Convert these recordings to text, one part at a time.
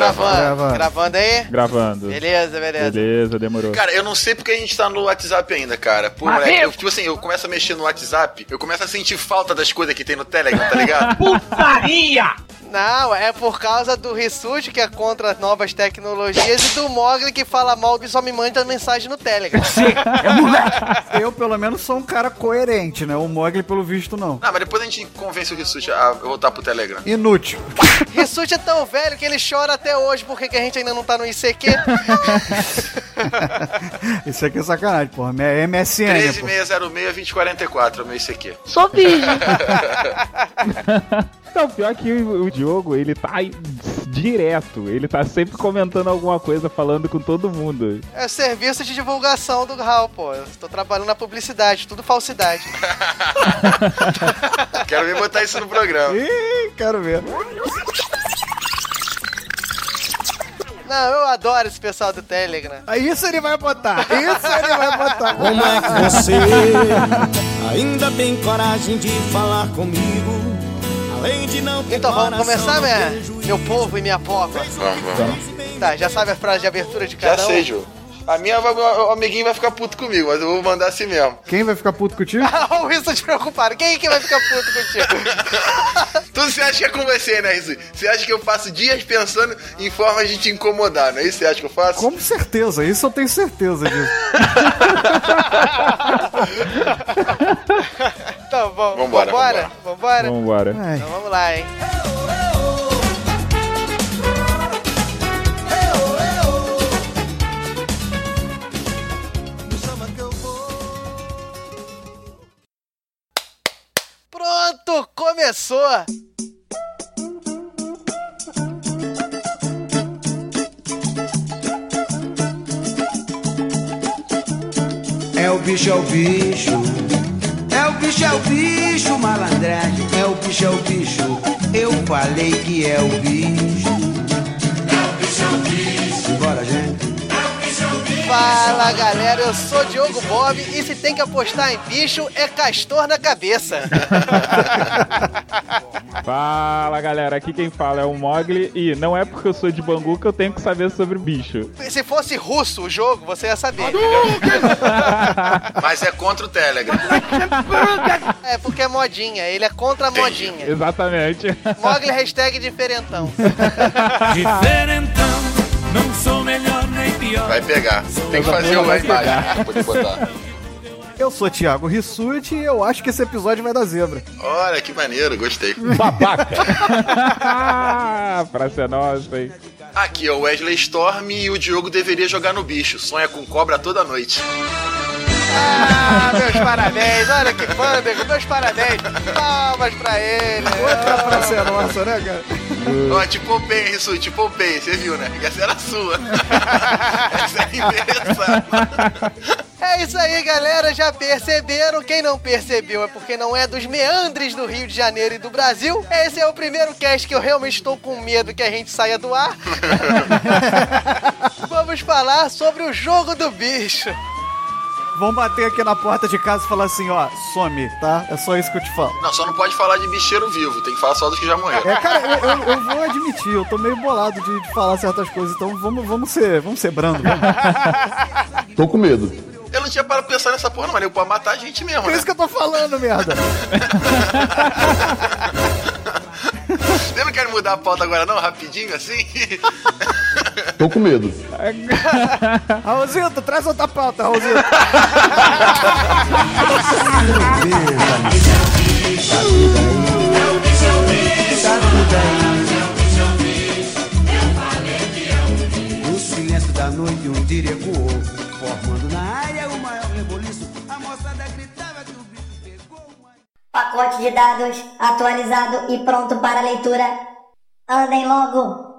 gravando? Gravando. Gravando aí? Gravando. Beleza, beleza. Beleza, demorou. Cara, eu não sei porque a gente tá no WhatsApp ainda, cara. Pô, moleque, eu, tipo assim, eu começo a mexer no WhatsApp, eu começo a sentir falta das coisas que tem no Telegram, tá ligado? Não, é por causa do Rissuti, que é contra novas tecnologias, e do Mogli, que fala mal e só me manda mensagem no Telegram. Eu, pelo menos, sou um cara coerente, né? O Mogli, pelo visto, não. Ah, mas depois a gente convence o Rissuti a voltar pro Telegram. Inútil. Rissuti é tão velho que ele chora até hoje porque que a gente ainda não tá no ICQ. Isso aqui é sacanagem, porra. É MSN, pô. 13606-2044 é o meu ICQ. Sou virgem. Não, pior que o, o Diogo, ele tá direto. Ele tá sempre comentando alguma coisa, falando com todo mundo. É serviço de divulgação do Raul, pô. Eu tô trabalhando na publicidade, tudo falsidade. Quero ver botar isso no programa. Ih, quero ver. Não, eu adoro esse pessoal do Telegram. Isso ele vai botar. Isso ele vai botar. Como é que você ainda tem coragem de falar comigo? Então vamos começar, não né? Meu povo e minha popa. Vamos, vamos. Tá, já sabe a frase de abertura de Já cada um? sei, Ju. A minha, vai- o amiguinho vai ficar puto comigo, mas eu vou mandar assim mesmo. Quem vai ficar puto contigo? Ah, o Wilson te preocupado. Quem que vai ficar puto contigo? Tudo você acha que é com você, né, Rissuti? Você acha que eu passo dias pensando em formas de te incomodar, não é isso que você acha que eu faço? Com certeza, isso eu tenho certeza disso. Então, vamos, Vambora, vambora? Vambora? Vambora. Ai, Então vamos lá, hein? Pronto, começou! É o bicho, é o bicho. É o bicho, é o bicho, malandragem. É o bicho, é o bicho. Eu falei que é o bicho. Fala galera, eu sou Diogo Bob e se tem que apostar em bicho é castor na cabeça. Fala galera, aqui quem fala é o Mogli e não é porque eu sou de Bangu que eu tenho que saber sobre bicho. Se fosse russo o jogo, você ia saber. Mas é contra o Telegram. É porque é modinha, ele é contra a modinha. Exatamente. Mogli hashtag diferentão. Diferentão, não sou melhor nem pior. Vai pegar. Tem que fazer uma imagem pra poder botar. eu sou Thiago Rissuti e eu acho que esse episódio vai dar zebra. Olha que maneiro, gostei. Babaca. pra ser nossa, hein? Aqui é o Wesley Storm e o Diogo deveria jogar no bicho. Sonha com cobra toda noite. Ah, meus parabéns, olha que pândego, meus parabéns. Palmas pra ele. Outra ser nossa, né, cara? Ó, te poupei, Rissu, te poupei, você viu, né? Essa era a sua. essa é. É isso aí, galera. Já perceberam? Quem não percebeu é porque não é dos meandres do Rio de Janeiro e do Brasil. Esse é o primeiro cast que eu realmente estou com medo que a gente saia do ar. Vamos falar sobre o jogo do bicho. Vão bater aqui na porta de casa e falar assim, ó, some, tá? É só isso que eu te falo. Não, só não pode falar de bicheiro vivo, tem que falar só dos que já morreram. É, cara, eu, eu- eu vou admitir, eu tô meio bolado de, de falar certas coisas, então vamos, vamos ser, vamos ser brando. Vamos. Tô com medo. Eu não tinha para pensar nessa porra, não, mas eu pra matar a gente mesmo, Por né? isso que eu tô falando, merda. Você não quer mudar a pauta agora, não? Rapidinho assim? Tô com medo. Raulzito, traz outra pauta, Raulzito. No silêncio da noite, um tiro ecoou. Formando na Pacote de dados atualizado e pronto para leitura. Andem logo!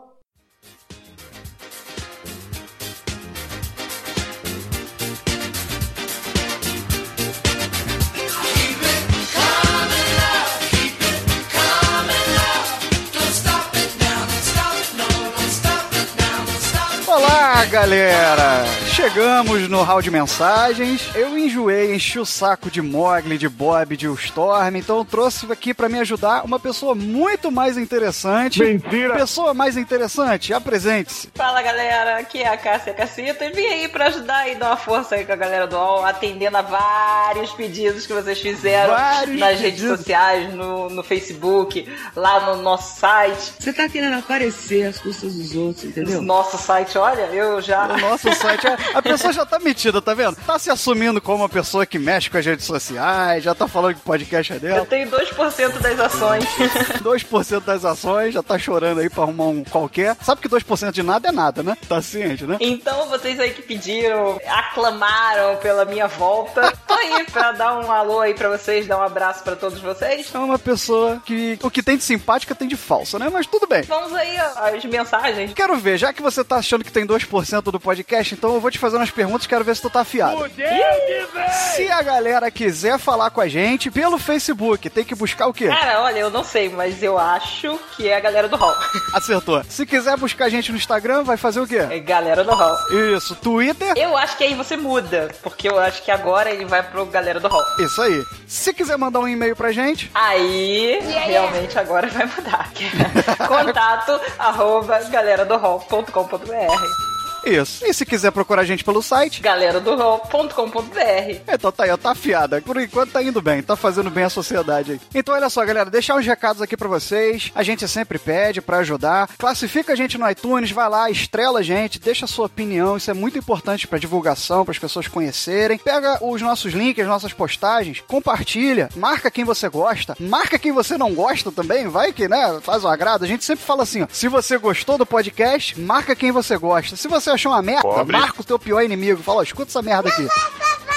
Olá, galera! Chegamos no hall de mensagens. Eu enjoei, enchi o saco de Mogli, de Bob, de Storm, então eu trouxe aqui pra me ajudar uma pessoa muito mais interessante. Mentira! Pessoa mais interessante, apresente-se. Fala galera, aqui é a Cássia Cacita e vim aí pra ajudar e dar uma força aí com a galera do UOL, atendendo a vários pedidos que vocês fizeram Vários nas redes pedidos. sociais, no, no Facebook, lá no nosso site. Você tá querendo aparecer às custas dos outros, entendeu? Nosso site, olha, eu já. O nosso site, a- a pessoa já tá metida, tá vendo? Tá se assumindo como uma pessoa que mexe com as redes sociais, já tá falando que o podcast é Eu dela. tenho 2% das ações. 2% das ações, já tá chorando aí pra arrumar um qualquer. Sabe que 2% de nada é nada, né? Tá ciente, né? Então, vocês aí que pediram, aclamaram pela minha volta, tô aí pra dar um alô aí pra vocês, dar um abraço pra todos vocês. É uma pessoa que o que tem de simpática tem de falsa, né? Mas tudo bem. Vamos aí às mensagens. Quero ver, já que você tá achando que tem 2% do podcast, então eu vou te fazer umas perguntas, quero ver se tu tá afiado. Se a galera quiser falar com a gente pelo Facebook, tem que buscar o quê? Cara, olha, eu não sei, mas eu acho que é a galera do hall. Acertou. Se quiser buscar a gente no Instagram, vai fazer o quê? É galera do hall. Isso, Twitter. Eu acho que aí você muda, porque eu acho que agora ele vai pro galera do hall. Isso aí. Se quiser mandar um e-mail pra gente, Aí, realmente agora vai mudar. é Contato arroba galera do hall.com.br isso. E se quiser procurar a gente pelo site, galera do hall.com.br então tá aí, ó, tá afiada. Por enquanto tá indo bem, tá fazendo bem a sociedade aí. Então olha só, galera, deixar uns recados aqui pra vocês. A gente sempre pede pra ajudar. Classifica a gente no iTunes, vai lá, estrela a gente, deixa a sua opinião. Isso é muito importante pra divulgação, para as pessoas conhecerem. Pega os nossos links, as nossas postagens, compartilha, marca quem você gosta, marca quem você não gosta também, vai que, né, faz um agrado. A gente sempre fala assim, ó, se você gostou do podcast, marca quem você gosta. Se você achou uma merda, Pobre. marca o teu pior inimigo. Fala, ó, escuta essa merda aqui.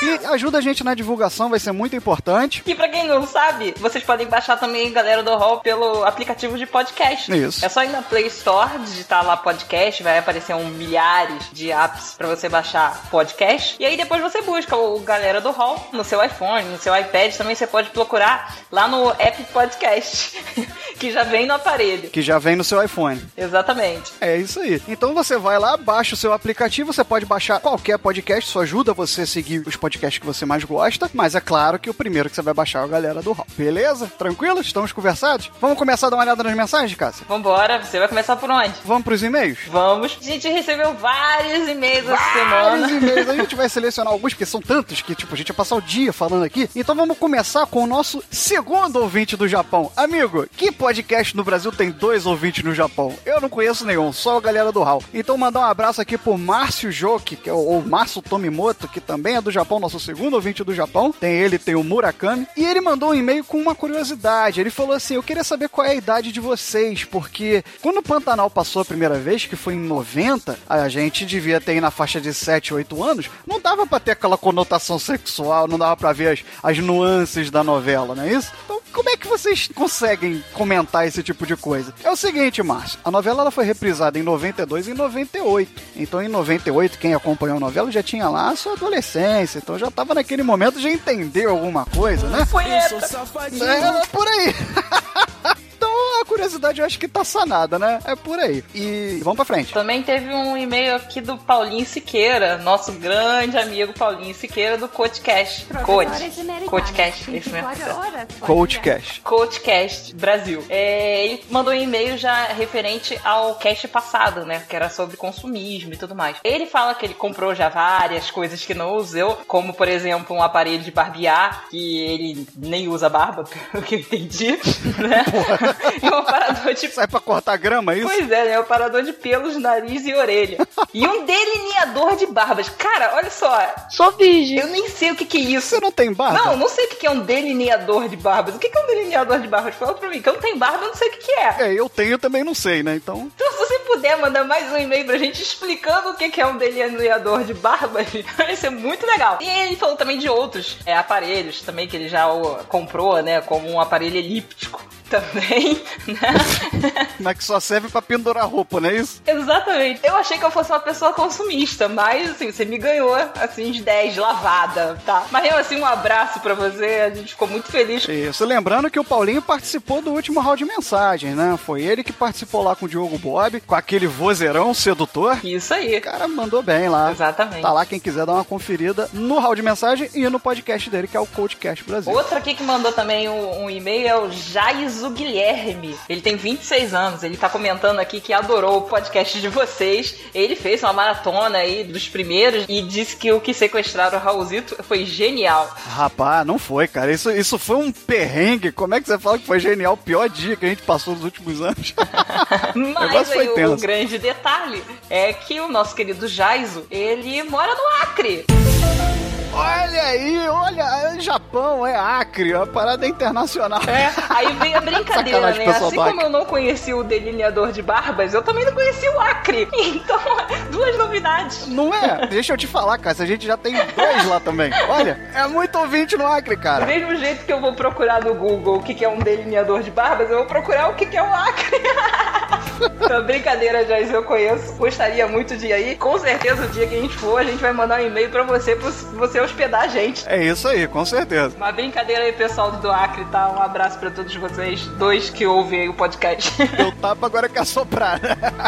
E ajuda a gente na divulgação, vai ser muito importante. E pra quem não sabe, vocês podem baixar também Galera do Hall pelo aplicativo de podcast. Isso. É só ir na Play Store, digitar lá podcast, vai aparecer um milhares de apps pra você baixar podcast. E aí depois você busca o Galera do Hall no seu iPhone, no seu iPad, também você pode procurar lá no app podcast, que já vem no aparelho. Que já vem no seu iPhone. Exatamente. É isso aí. Então você vai lá, baixa o seu aplicativo, você pode baixar qualquer podcast, isso ajuda você a seguir os podcasts que você mais gosta, mas é claro que o primeiro que você vai baixar é a galera do Hall. Beleza? Tranquilo? Estamos conversados? Vamos começar a dar uma olhada nas mensagens, Cássia? Vambora, você vai começar por onde? Vamos pros e-mails? Vamos. A gente recebeu vários e-mails essa Vários semana. e-mails. A gente vai selecionar alguns, porque são tantos que, tipo, a gente vai passar o dia falando aqui. Então vamos começar com o nosso segundo ouvinte do Japão. Amigo, que podcast no Brasil tem dois ouvintes no Japão? Eu não conheço nenhum, só a galera do HAL. Então mandar um abraço aqui pro Márcio Joki, que é o, ou Márcio Tomimoto, que também é do Japão, nosso segundo ouvinte do Japão. Tem ele, tem o Murakami. E ele mandou um e-mail com uma curiosidade. Ele falou assim: Eu queria saber qual é a idade de vocês, porque quando o Pantanal passou a primeira vez, que foi em 90, a gente devia ter na faixa de 7, 8 anos. Não dava pra ter aquela conotação sexual, não dava pra ver as, as nuances da novela, não é isso? Então, como é que vocês conseguem comentar esse tipo de coisa? É o seguinte, Márcio, a novela ela foi reprisada em 92 e em 98. Então, em 98, quem acompanhou a novela já tinha lá a sua adolescência, então já tava naquele momento, já entendeu alguma coisa, né? Punheta. É, por aí. Então a curiosidade eu acho que tá sanada, né? É por aí. E vamos pra frente. Também teve um e-mail aqui do Paulinho Siqueira, nosso grande amigo Paulinho Siqueira do Coachcast. Coach. Coachcast, isso mesmo. Coachcast. Coachcast Brasil. É, ele mandou um e-mail já referente ao cast passado, né? Que era sobre consumismo e tudo mais. Ele fala que ele comprou já várias coisas que não usou, como por exemplo um aparelho de barbear, que ele nem usa barba, pelo que eu entendi, né? e um aparador de Sai pra cortar grama, é isso? Pois é, né? O parador de pelos, nariz e orelha. e um delineador de barbas. Cara, olha só. Sou virgem. Eu nem sei o que, que é isso. Você não tem barba? Não, não sei o que que é um delineador de barbas. O que que é um delineador de barbas? Fala pra mim, que eu não tenho barba, eu não sei o que, que é. É, eu tenho também não sei, né? Então. Então, se você puder mandar mais um e-mail pra gente explicando o que que é um delineador de barbas, vai ser muito legal. E ele falou também de outros é, aparelhos também que ele já comprou, né? Como um aparelho elíptico também, né? Mas que só serve pra pendurar roupa, não é isso? Exatamente. Eu achei que eu fosse uma pessoa consumista, mas assim, você me ganhou, assim, de 10, lavada, tá? Mas mesmo assim, um abraço pra você, a gente ficou muito feliz. Isso, lembrando que o Paulinho participou do último round de mensagens, né? Foi ele que participou lá com o Diogo Bob, com aquele vozeirão sedutor. Isso aí. O cara mandou bem lá. Exatamente. Tá lá quem quiser dar uma conferida no hall de mensagem e no podcast dele, que é o Coachcast Brasil. Outro aqui que mandou também um, um e-mail é o Jaiso Guilherme. Ele tem 26 anos. Ele tá comentando aqui que adorou o podcast de vocês. Ele fez uma maratona aí dos primeiros e disse que o que sequestraram o Raulzito foi genial. Rapaz, não foi, cara. Isso, isso foi um perrengue. Como é que você fala que foi genial? O pior dia que a gente passou nos últimos anos. Mas aí o, o grande detalhe é que o nosso querido Jaiso, ele mora no Acre. Olha aí, olha, é Japão, é Acre, a parada é internacional. É, aí vem a brincadeira, né? Assim do como Acre. eu não conheci o delineador de barbas, eu também não conheci o Acre. Então, duas novidades. Não é? Deixa eu te falar, cara, a gente já tem dois lá também. Olha, é muito ouvinte no Acre, Do cara. mesmo jeito que eu vou procurar no Google o que que é um delineador de barbas, eu vou procurar o que que é um Acre. Então, brincadeira, Joyce, eu conheço. Gostaria muito de ir aí. Com certeza, o dia que a gente for, a gente vai mandar um e-mail pra você, pra você hospedar a gente. É isso aí, com certeza. Uma brincadeira aí, pessoal do Acre, tá? Um abraço pra todos vocês, dois que ouvem aí o podcast. Deu tapa, agora quer soprar.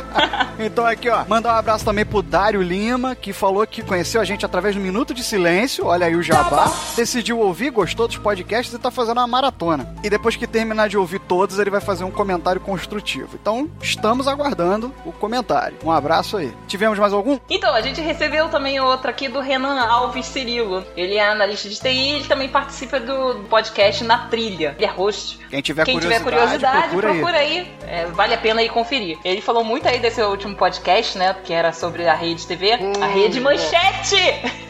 então aqui, ó, mandar um abraço também pro Dário Lima, que falou que conheceu a gente através do Minuto de Silêncio, olha aí o Jabá, decidiu ouvir, gostou dos podcasts e tá fazendo uma maratona. E depois que terminar de ouvir todos, ele vai fazer um comentário construtivo. Então, estamos aguardando o comentário. Um abraço aí. Tivemos mais algum? Então, a gente recebeu também outra aqui do Renan Alves Cirilo. Ele é analista de TI e ele também participa do podcast Na Trilha. Ele é host. Quem tiver Quem curiosidade, tiver curiosidade, procura, procura, aí. aí. É, vale a pena ir conferir. Ele falou muito aí desse último podcast, né? Que era sobre a rede TV, a rede Manchete!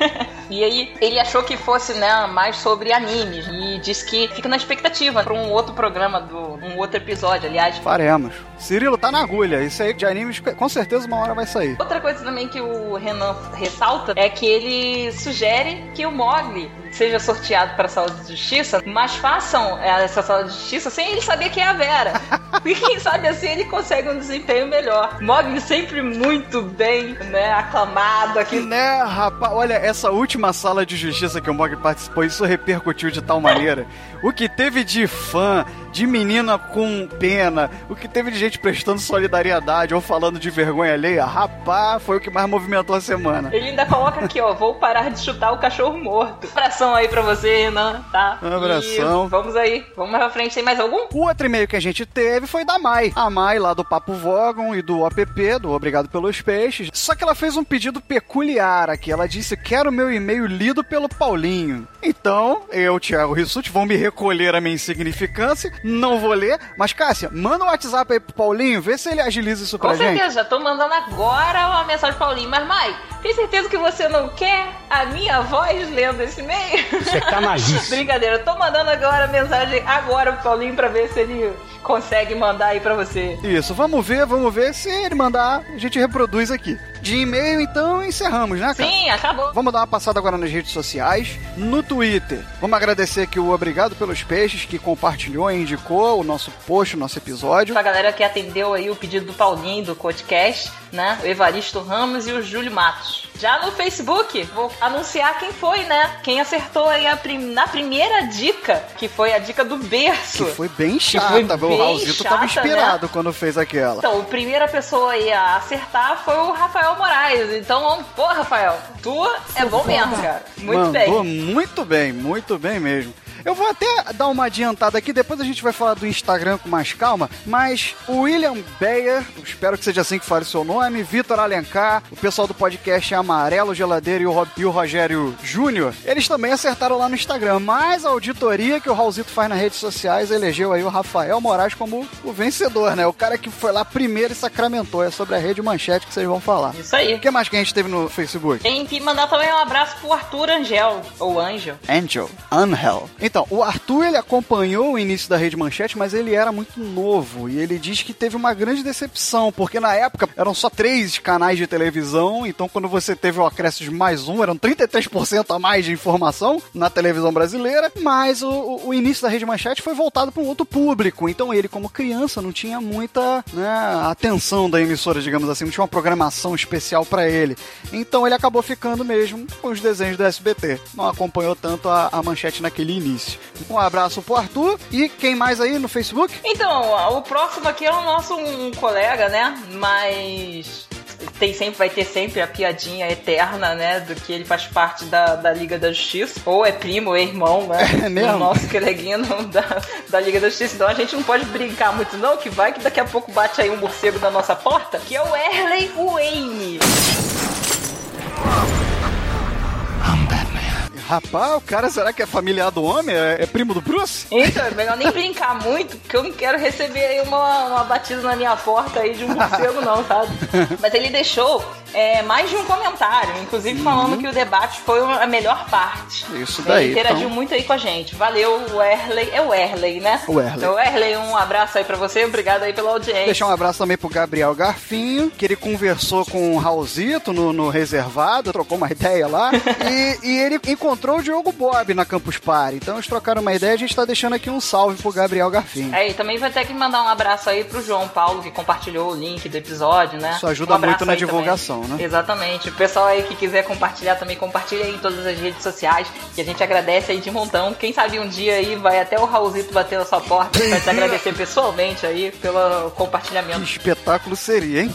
e aí, ele achou que fosse, né, mais sobre animes. E disse que fica na expectativa para um outro programa, do, um outro episódio, aliás. Faremos. Cirilo tá na agulha. Isso aí de animes, com certeza uma hora vai sair. Outra coisa também que o Renan ressalta é que ele sugere que o Mogli seja sorteado para a sala de justiça, mas façam eh, essa sala de justiça sem ele saber quem é a Vera. e quem sabe assim ele consegue um desempenho melhor. Mogli sempre muito bem, né, aclamado aqui. Né, rapaz, olha, essa última sala de justiça que o Mog participou, isso repercutiu de tal maneira. O que teve de fã, de menina com pena, o que teve de gente prestando solidariedade ou falando de vergonha alheia, rapaz, foi o que mais movimentou a semana. Ele ainda coloca aqui, ó, vou parar de chutar o cachorro morto. Abração aí pra você, Renan, tá? Um abração. E vamos aí, vamos mais pra frente. Tem mais algum? O outro e-mail que a gente teve foi da Mai. A Mai, lá do Papo Vogon e do OPP, do Obrigado pelos Peixes. Só que ela fez um pedido peculiar aqui. Ela disse: Quero meu e-mail lido pelo Paulinho. Então, eu, Thiago Rissuti, vou me recolher a minha insignificância. Não vou ler. Mas, Cássia, manda um WhatsApp aí pro Paulinho, vê se ele agiliza isso pra Com gente. certeza, já tô mandando agora uma mensagem pro Paulinho. Mas, Mai, tem certeza que você não quer a minha voz lendo esse e-mail? Isso é canalice. Brincadeira, eu tô mandando agora mensagem agora pro Paulinho pra ver se ele consegue mandar aí pra você. Isso, vamos ver, vamos ver. Se ele mandar, a gente reproduz aqui. De e-mail, então, encerramos, né, cara? Sim, acabou. Vamos dar uma passada agora nas redes sociais. No Twitter, vamos agradecer aqui o Obrigado pelos Peixes, que compartilhou e indicou o nosso post, o nosso episódio. Pra galera que atendeu aí o pedido do Paulinho, do podcast, né? O Evaristo Ramos e o Júlio Matos. Já no Facebook, vou anunciar quem foi, né? Quem acertou aí a prim- na primeira dica, que foi a dica do berço. Que foi bem chata, foi o Raulzito tava inspirado quando fez aquela. Então, a primeira pessoa aí a acertar foi o Rafael Moraes. Então, pô, Rafael, tu é bom mesmo, cara. Muito Mandou bem. muito bem, muito bem mesmo. Eu vou até dar uma adiantada aqui, depois a gente vai falar do Instagram com mais calma, mas o William Bayer, espero que seja assim que fale o seu nome, Vitor Alencar, o pessoal do podcast Amarelo Geladeira e o, Ro- e o Rogério Júnior, eles também acertaram lá no Instagram, mas a auditoria que o Raulzito faz nas redes sociais elegeu aí o Rafael Moraes como o vencedor, né? O cara que foi lá primeiro e sacramentou, é sobre a rede manchete que vocês vão falar. Isso aí. O que mais que a gente teve no Facebook? Tem que mandar também um abraço pro Arthur Angel, ou Angel. Angel. Angel. Então, o Arthur ele acompanhou o início da Rede Manchete, mas ele era muito novo e ele diz que teve uma grande decepção, porque na época eram só três canais de televisão, então quando você teve o acréscimo de mais um, eram 33% a mais de informação na televisão brasileira, mas o, o- o início da Rede Manchete foi voltado para um outro público, então ele como criança não tinha muita né, atenção da emissora, digamos assim, não tinha uma programação especial para ele. Então ele acabou ficando mesmo com os desenhos do SBT. Não acompanhou tanto a, a manchete naquele início. Difícil. Um abraço pro Arthur e quem mais aí no Facebook? Então, o próximo aqui é o nosso um colega, né? Mas tem sempre, vai ter sempre a piadinha eterna, né? Do que ele faz parte da, da Liga da Justiça. Ou é primo, ou é irmão, né? É mesmo? Do nosso coleguinha da, da Liga da Justiça. Então a gente não pode brincar muito, não, que vai que daqui a pouco bate aí um morcego na nossa porta, que é o Erley Wayne. Rapaz, o cara será que é familiar do homem? É, é primo do Bruce? Então, é melhor nem brincar muito, porque eu não quero receber aí uma, uma batida na minha porta aí de um morcego, não, sabe? Mas ele deixou é, mais de um comentário, inclusive falando que o debate foi a melhor parte. Isso daí, Ele interagiu então. muito aí com a gente. Valeu, o Erley. É o Erley, né? O Erley. Então, Erley, um abraço aí pra você, obrigado aí pela audiência. Deixar um abraço também pro Gabriel Garfinho, que ele conversou com o Raulzito no, no reservado, trocou uma ideia lá, e, e ele encontrou o Diogo Bob na Campus Party. Então eles trocaram uma ideia, a gente tá deixando aqui um salve pro Gabriel Garfinho. É, e também vai ter que mandar um abraço aí pro João Paulo, que compartilhou o link do episódio, né? Isso ajuda Um muito na aí também. Né? Exatamente. O pessoal aí que quiser compartilhar também, compartilha aí em todas as redes sociais, que a gente agradece aí de montão. Quem sabe um dia aí vai até o Raulzito bater na sua porta pra te agradecer pessoalmente aí pelo compartilhamento. Que espetáculo seria, hein?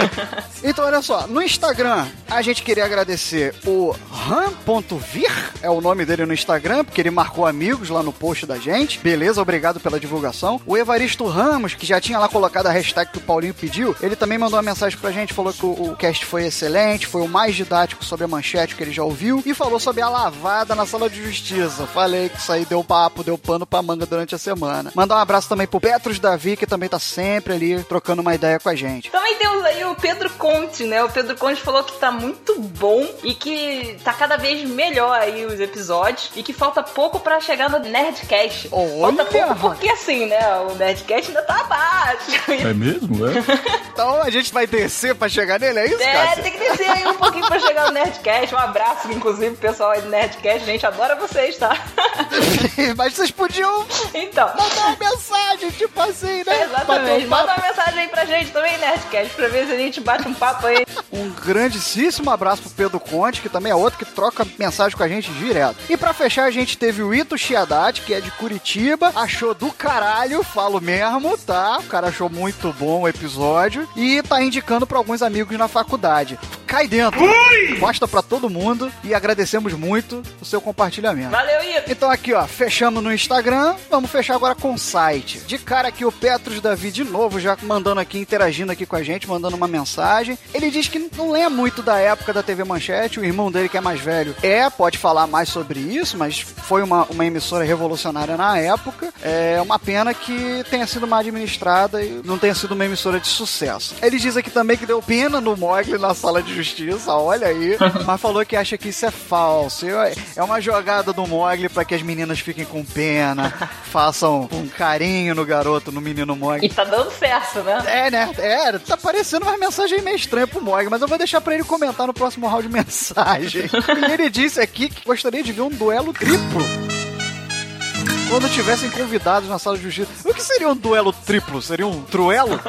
então, olha só, no Instagram, a gente queria agradecer o ram.vir, é o nome dele no Instagram, porque ele marcou amigos lá no post da gente. Beleza, obrigado pela divulgação. O Evaristo Ramos, que já tinha lá colocado a hashtag que o Paulinho pediu, ele também mandou uma mensagem pra gente, falou que o, o cast foi excelente, foi o mais didático sobre a manchete que ele já ouviu, e falou sobre a lavada na sala de justiça. Falei que isso aí deu papo, deu pano pra manga durante a semana. Mandar um abraço também pro Petros Davi, que também tá sempre ali trocando uma ideia com a gente. Também temos aí o Pedro Conte, né? O Pedro Conte falou que tá muito bom e que tá cada vez melhor aí os episódios e que falta pouco pra chegar no Nerdcast. Falta pouco porque assim, né? O Nerdcast ainda tá abaixo. É mesmo? É? Então a gente vai descer pra chegar nele, é isso, É, Cássia? tem que descer aí um pouquinho pra chegar no Nerdcast. Um abraço, inclusive, pro pessoal aí do Nerdcast. Gente, adora vocês, tá? Mas vocês podiam Então. mandar uma mensagem, tipo assim, né? Exatamente. Bater um Manda uma mensagem aí pra gente também, Nerdcast, pra ver se a gente bate um papo aí. Um grandíssimo abraço pro Pedro Conte, que também é outro que troca mensagem com a gente direto. E pra fechar, a gente teve o Ito Chiadati, que é de Curitiba, achou do caralho, falo mesmo, tá? O cara achou muito bom o episódio e tá indicando pra alguns amigos na faculdade. Cai dentro, mostra pra todo mundo e agradecemos muito o seu compartilhamento. Valeu, Ito. Então aqui, ó, fechamos no Instagram, vamos fechar agora com o site. De cara aqui o Petros Davi de novo, já mandando aqui, interagindo aqui com a gente, mandando uma mensagem. Ele diz que não lembra muito da época da TV Manchete, o irmão dele que é mais velho é, pode falar mais sobre isso, mas foi uma, uma emissora revolucionária na época. É uma pena que tenha sido mal administrada e não tenha sido uma emissora de sucesso. Ele diz aqui também que deu pena no Mogli na sala de justiça, olha aí, mas falou que acha que isso é falso. É uma jogada do Mogli para que as meninas fiquem com pena, façam um carinho no garoto, no menino Mogli. E tá dando certo, né? É, né? É, tá parecendo uma mensagem meio estranha pro Mog, mas eu vou deixar pra ele comentar no próximo round de mensagem. e ele disse aqui que gostaria de ver um duelo triplo. Quando tivessem convidados na sala de justiça. O que seria um duelo triplo? Seria um truelo?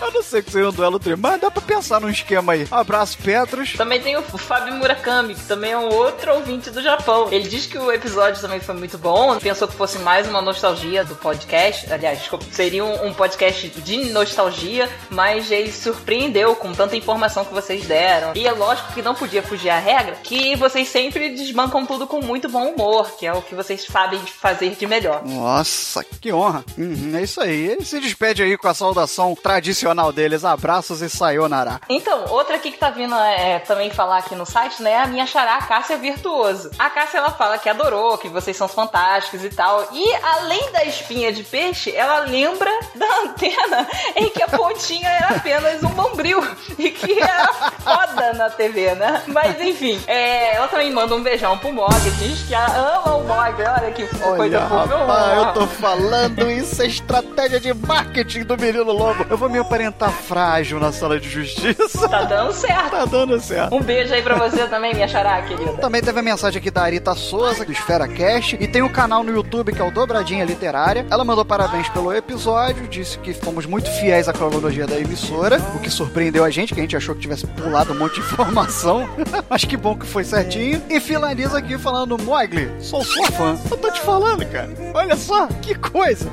Eu não sei que seria um duelo triplo, mas dá pra pensar num esquema aí. Um abraço, Petros. Também tem o Fábio Murakami, que também é um outro ouvinte do Japão. Ele diz que o episódio também foi muito bom, pensou que fosse mais uma nostalgia do podcast. Aliás, desculpa, seria um, um podcast de nostalgia, mas ele surpreendeu com tanta informação que vocês deram. E é lógico que não podia fugir à regra, que vocês sempre desbancam tudo com muito bom humor, que é o que vocês sabem fazer de melhor. Nossa, que honra. Uhum, é isso aí. Ele se despede aí com a saudação tradicional deles. Abraços e sayonara. Então, outra aqui que tá vindo é, também falar aqui no site, né? É a minha xará, a Cássia Virtuoso. A Cássia, ela fala que adorou, que vocês são fantásticos e tal. E, além da espinha de peixe, ela lembra da antena em que a pontinha era apenas um bombril. E que era foda na TV, né? Mas, enfim, é, ela também manda um beijão pro Mog. Diz que ama o Mog. Olha que coisa fofa. rapaz, eu tô falando isso é estratégia de marketing do menino lobo. Eu vou me aparentar frágil na sala de justiça. Tá dando certo. Tá dando certo. Um beijo aí pra você também, minha xará, querida. Também teve a mensagem aqui da Arita Souza, do Esfera Cast, e tem o canal no YouTube que é o Dobradinha Literária. Ela mandou parabéns pelo episódio, disse que fomos muito fiéis à cronologia da emissora, o que surpreendeu a gente, que a gente achou que tivesse pulado pulado um monte de informação, mas que bom que foi certinho. E finaliza aqui falando, Mogli, sou sua fã. Eu tô te falando, cara. Olha só, que coisa.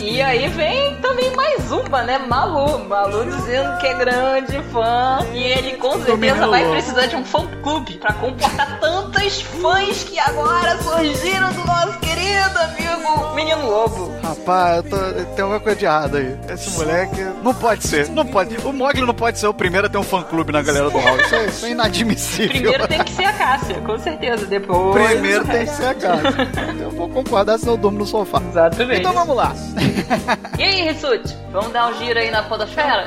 E aí vem também mais uma, né? Malu. Malu dizendo que é grande fã. E ele com certeza vai precisar de um fã clube pra comportar tantas fãs que agora surgiram do nosso querido amigo Menino Lobo. Rapaz, eu tô, tem alguma coisa de errado aí. Esse moleque não pode ser. Não pode. O Mogli não pode ser o primeiro a ter um fã clube na galera do Hall. Isso é, isso é inadmissível. Primeiro tem que ser a Cássia, com certeza. Depois. Primeiro tem que ser a Cássia. Eu vou concordar, senão eu durmo no sofá. Exatamente. Então vamos lá. E aí, Rissuti? Vamos dar um giro aí na Podosfera?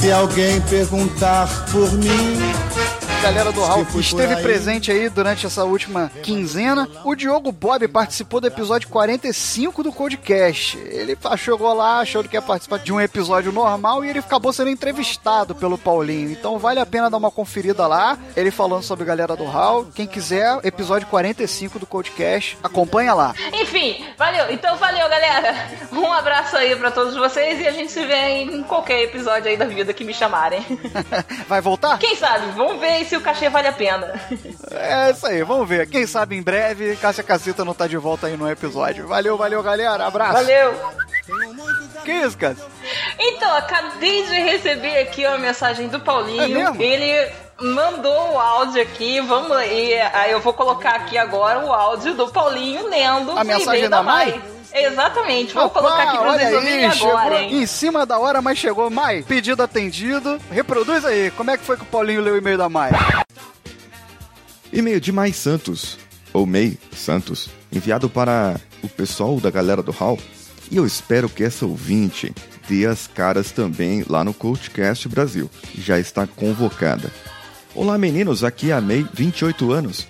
Se alguém perguntar por mim, galera do Hall esteve aí. presente aí durante essa última quinzena. O Diogo Bob participou do episódio 45 do Codecast. Ele chegou lá, achou que ia participar de um episódio normal e ele acabou sendo entrevistado pelo Paulinho. Então vale a pena dar uma conferida lá. Ele falando sobre a galera do Hall. Quem quiser, episódio 45 do Codecast, acompanha lá. Enfim, valeu. Então valeu, galera. Um abraço aí pra todos vocês e a gente se vê em qualquer episódio aí da vida que me chamarem. Vai voltar? Quem sabe? Vamos ver se o cachê vale a pena. É isso aí, vamos ver. Quem sabe em breve, Cássia Caceta não tá de volta aí no episódio. Valeu, valeu, galera. Abraço. Valeu. Que isso, Cássia? Então, acabei de receber aqui uma mensagem do É Paulinho. mesmo? Ele mandou o áudio aqui. Vamos e aí eu vou colocar aqui agora o áudio do Paulinho lendo A mensagem da da Mai? Mai. Exatamente, vou Opa, colocar aqui pra vocês ouvirem agora, hein? em cima da hora, mas chegou. Mai, pedido atendido. Reproduz aí, como é que foi que o Paulinho leu o e-mail da Mai? E-mail de Mai Santos, ou May Santos, enviado para o pessoal da galera do Hall. E eu espero que essa ouvinte dê as caras também lá no Coachcast Brasil. Já está convocada. Olá meninos, aqui é a May, 28 anos.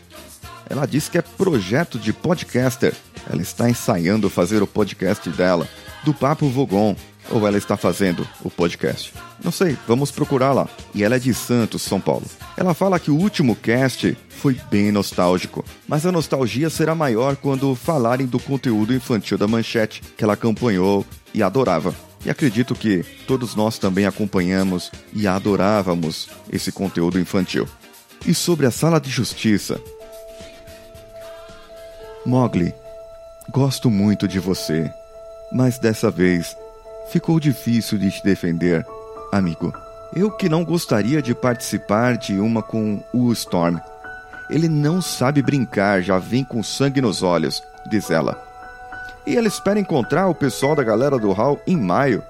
Ela diz que é projeto de podcaster. Ela está ensaiando fazer o podcast dela, do Papo Vogon. Ou ela está fazendo o podcast? Não sei, vamos procurar lá. E ela é de Santos, São Paulo. Ela fala que o último cast foi bem nostálgico, mas a nostalgia será maior quando falarem do conteúdo infantil da Manchete, que ela acompanhou e adorava. E acredito que todos nós também acompanhamos e adorávamos esse conteúdo infantil. E sobre a Sala de Justiça, Mogli, gosto muito de você, mas dessa vez ficou difícil de te defender, amigo. Eu que não gostaria de participar de uma com o Storm. Ele não sabe brincar, já vem com sangue nos olhos, diz ela. E ela espera encontrar o pessoal da galera do Hall em maio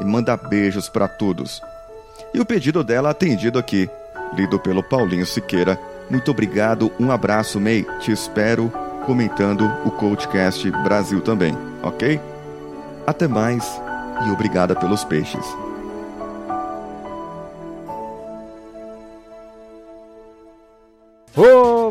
e manda beijos para todos. E o pedido dela atendido aqui, lido pelo Paulinho Siqueira. Muito obrigado, um abraço, May. Te espero comentando o Coachcast Brasil também, ok? Até mais e obrigada pelos peixes.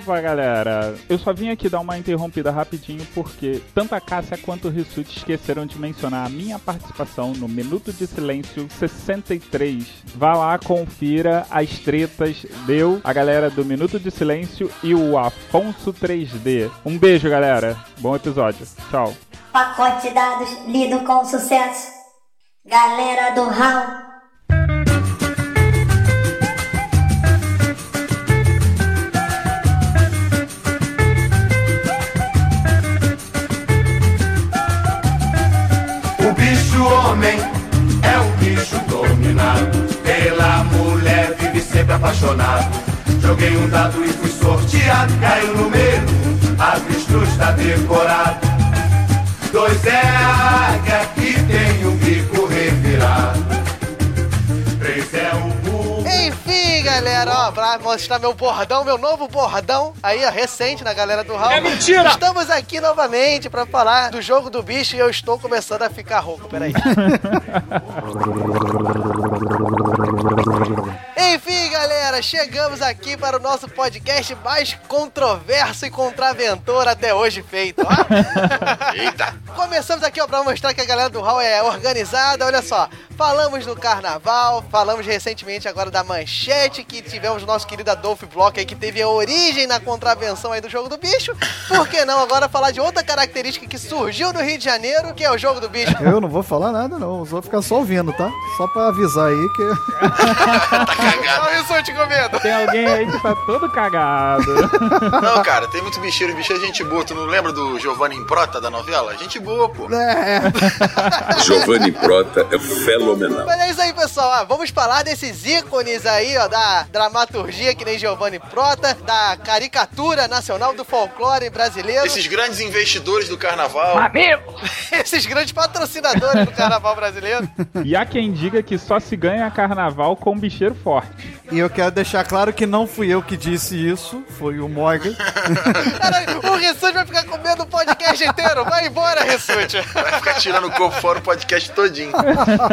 Opa, galera! Eu só vim aqui dar uma interrompida rapidinho porque tanto a Cássia quanto o Rissuti esqueceram de mencionar a minha participação no Minuto de Silêncio 63. Vá lá, confira as tretas deu a galera do Minuto de Silêncio e o Afonso 3D. Um beijo, galera. Bom episódio. Tchau. Pacote de dados lido com sucesso. Galera do Hall. O homem é um bicho dominado pela mulher, vive sempre apaixonado. Joguei um dado e fui sorteado, caiu no meio, avestruz tá decorado. Dois é águia galera, ó, pra mostrar meu bordão, meu novo bordão, aí, ó, recente na galera do Raul. É mentira! Estamos aqui novamente pra falar do jogo do bicho e eu estou começando a ficar rouco, peraí. Enfim, galera, chegamos aqui para o nosso podcast mais controverso e contraventor até hoje feito, ó. Eita! Começamos aqui, ó, pra mostrar que a galera do Hall é organizada, olha só. Falamos do carnaval, falamos recentemente agora da manchete, que tivemos o nosso querido Adolfo Bloch aí, que teve a origem na contravenção aí do jogo do bicho. Por que não agora falar de outra característica que surgiu no Rio de Janeiro, que é o jogo do bicho? Eu não vou falar nada, não. Vou ficar só ouvindo, tá? Só pra avisar aí que. Cagado. Olha isso, eu te comendo. Tem alguém aí que tá todo cagado. Não, cara, tem muito bicheiro. Bicho é gente boa. Tu não lembra do Giovanni Improta da novela? Gente boa, pô. É. Giovanni Prota é fenomenal. Mas é isso aí, pessoal. Ah, vamos falar desses ícones aí, ó, da dramaturgia que nem Giovanni Prota, da caricatura nacional do folclore brasileiro. Esses grandes investidores do carnaval. Esses grandes patrocinadores do carnaval brasileiro. E há quem diga que só se ganha carnaval com bicheiro forte. E eu quero deixar claro que não fui eu que disse isso, foi o Morgan. Caralho, o Rissuti vai ficar comendo o podcast inteiro. Vai embora, Rissuti. Vai ficar tirando o corpo fora o podcast todinho.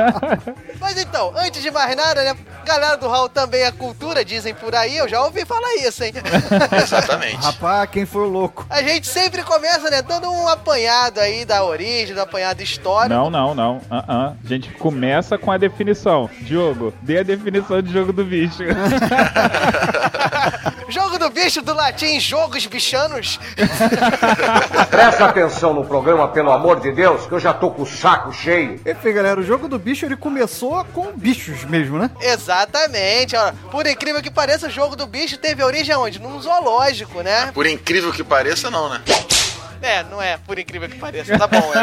Mas então, antes de mais nada, né? Galera do Hall também é cultura, dizem por aí. Eu já ouvi falar isso, hein? Exatamente. Rapaz, quem for louco. A gente sempre começa, né? Dando um apanhado aí da origem, do apanhado histórico. Não, não, não. Ah, ah. A gente começa com a definição. Diogo, dê a definição de jogo do bicho. Jogo do bicho do latim jogos bichanos. Presta atenção no programa, pelo amor de Deus, que eu já tô com o saco cheio. Enfim, galera, o jogo do bicho ele começou com bichos mesmo, né? Exatamente. ó. Por incrível que pareça, o jogo do bicho teve origem aonde? Num zoológico, né? Por incrível que pareça, não, né? É, não é, por incrível que pareça. Tá bom, é.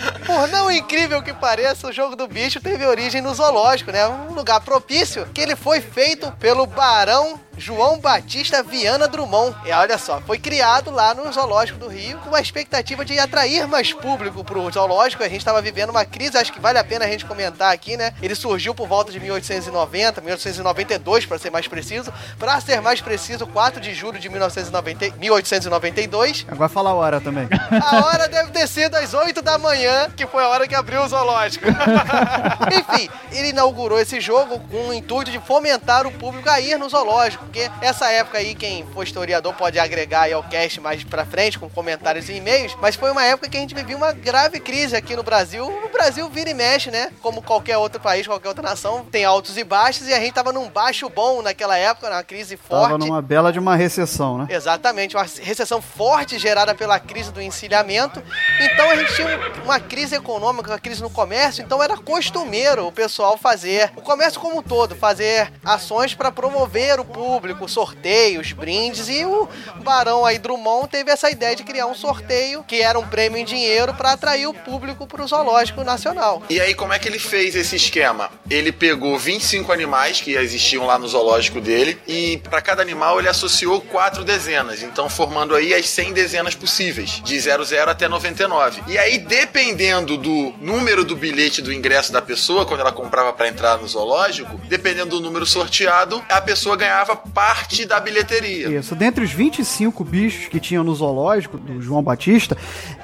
Por não incrível que pareça, o jogo do bicho teve origem no zoológico, né? Um lugar propício que ele foi feito pelo Barão João Batista Viana Drummond. E olha só, foi criado lá no Zoológico do Rio com a expectativa de atrair mais público pro zoológico. A gente estava vivendo uma crise, acho que vale a pena a gente comentar aqui, né? Ele surgiu por volta de 1890, 1892 para ser mais preciso. Para ser mais preciso, 4 de julho de 1990, 1892. Agora fala a hora também. A hora deve ter sido às 8 da manhã, que foi a hora que abriu o zoológico. Enfim, ele inaugurou esse jogo com o intuito de fomentar o público a ir no zoológico, porque essa época aí, quem for historiador pode agregar aí ao cast mais pra frente, com comentários e e-mails, mas foi uma época que a gente vivia uma grave crise aqui no Brasil. O Brasil vira e mexe, né? Como qualquer outro país, qualquer outra nação, tem altos e baixos, e a gente tava num baixo bom naquela época, numa crise forte. Tava numa bela de uma recessão, né? Exatamente, uma recessão forte gerada pela crise do encilhamento. Então a gente tinha um- uma crise econômica, uma crise no comércio, então era costumeiro o pessoal fazer, o comércio como um todo, fazer ações para promover o público, sorteios, brindes, e o Barão aí Drummond teve essa ideia de criar um sorteio que era um prêmio em dinheiro para atrair o público para o zoológico nacional. E aí, como é que ele fez esse esquema? Ele pegou 25 animais que existiam lá no zoológico dele e para cada animal ele associou quatro dezenas, então formando aí as 100 dezenas possíveis, de 00 até 99. E aí, dependendo do número do bilhete do ingresso da pessoa, quando ela comprava para entrar no zoológico, dependendo do número sorteado, a pessoa ganhava parte da bilheteria. Isso, dentre os 25 bichos que tinham no zoológico do João Batista,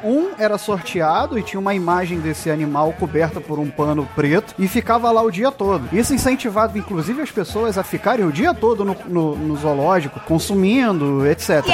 um era sorteado e tinha uma imagem desse animal coberta por um pano preto e ficava lá o dia todo. Isso incentivava inclusive as pessoas a ficarem o dia todo no, no- no zoológico, consumindo, etc.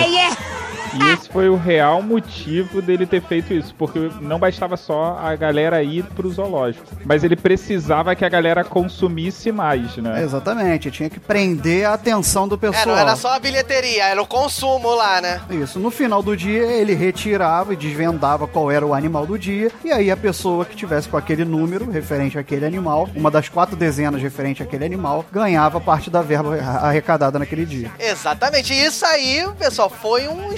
E esse foi o real motivo dele ter feito isso, porque não bastava só a galera ir pro zoológico, mas ele precisava que a galera consumisse mais, né? Exatamente, tinha que prender a atenção do É, pessoal. não era só a bilheteria, era o consumo lá, né? Isso, no final do dia ele retirava e desvendava qual era o animal do dia, e aí a pessoa que tivesse com aquele número referente àquele animal, uma das quatro dezenas referente àquele animal, ganhava parte da verba arrecadada naquele dia. Exatamente. E isso aí, pessoal, foi um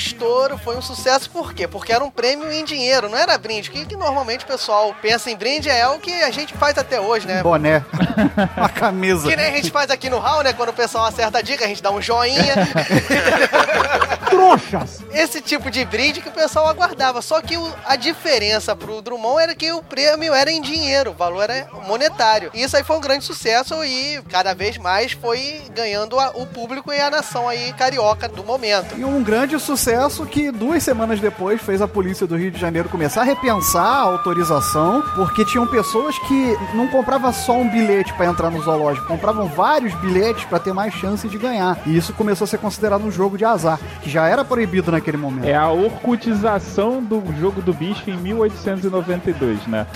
foi um sucesso. Por quê? Porque era um prêmio em dinheiro, não era brinde. O que, que normalmente o pessoal pensa em brinde é o que a gente faz até hoje, né? Boné, uma camisa. Que nem a gente faz aqui no Hall, né? Quando o pessoal acerta a dica, a gente dá um joinha. trouxas. Esse tipo de brinde que o pessoal aguardava. Só que o- a diferença pro Drummond era que o prêmio era em dinheiro, o valor era monetário. E isso aí foi um grande sucesso e cada vez mais foi ganhando a- o público e a nação aí carioca do momento. E um grande sucesso que duas semanas depois fez a polícia do Rio de Janeiro começar a repensar a autorização, porque tinham pessoas que não compravam só um bilhete pra entrar no zoológico, compravam vários bilhetes pra ter mais chance de ganhar. E isso começou a ser considerado um jogo de azar, que já era proibido naquele momento. É a orcutização do jogo do bicho em 1892, né?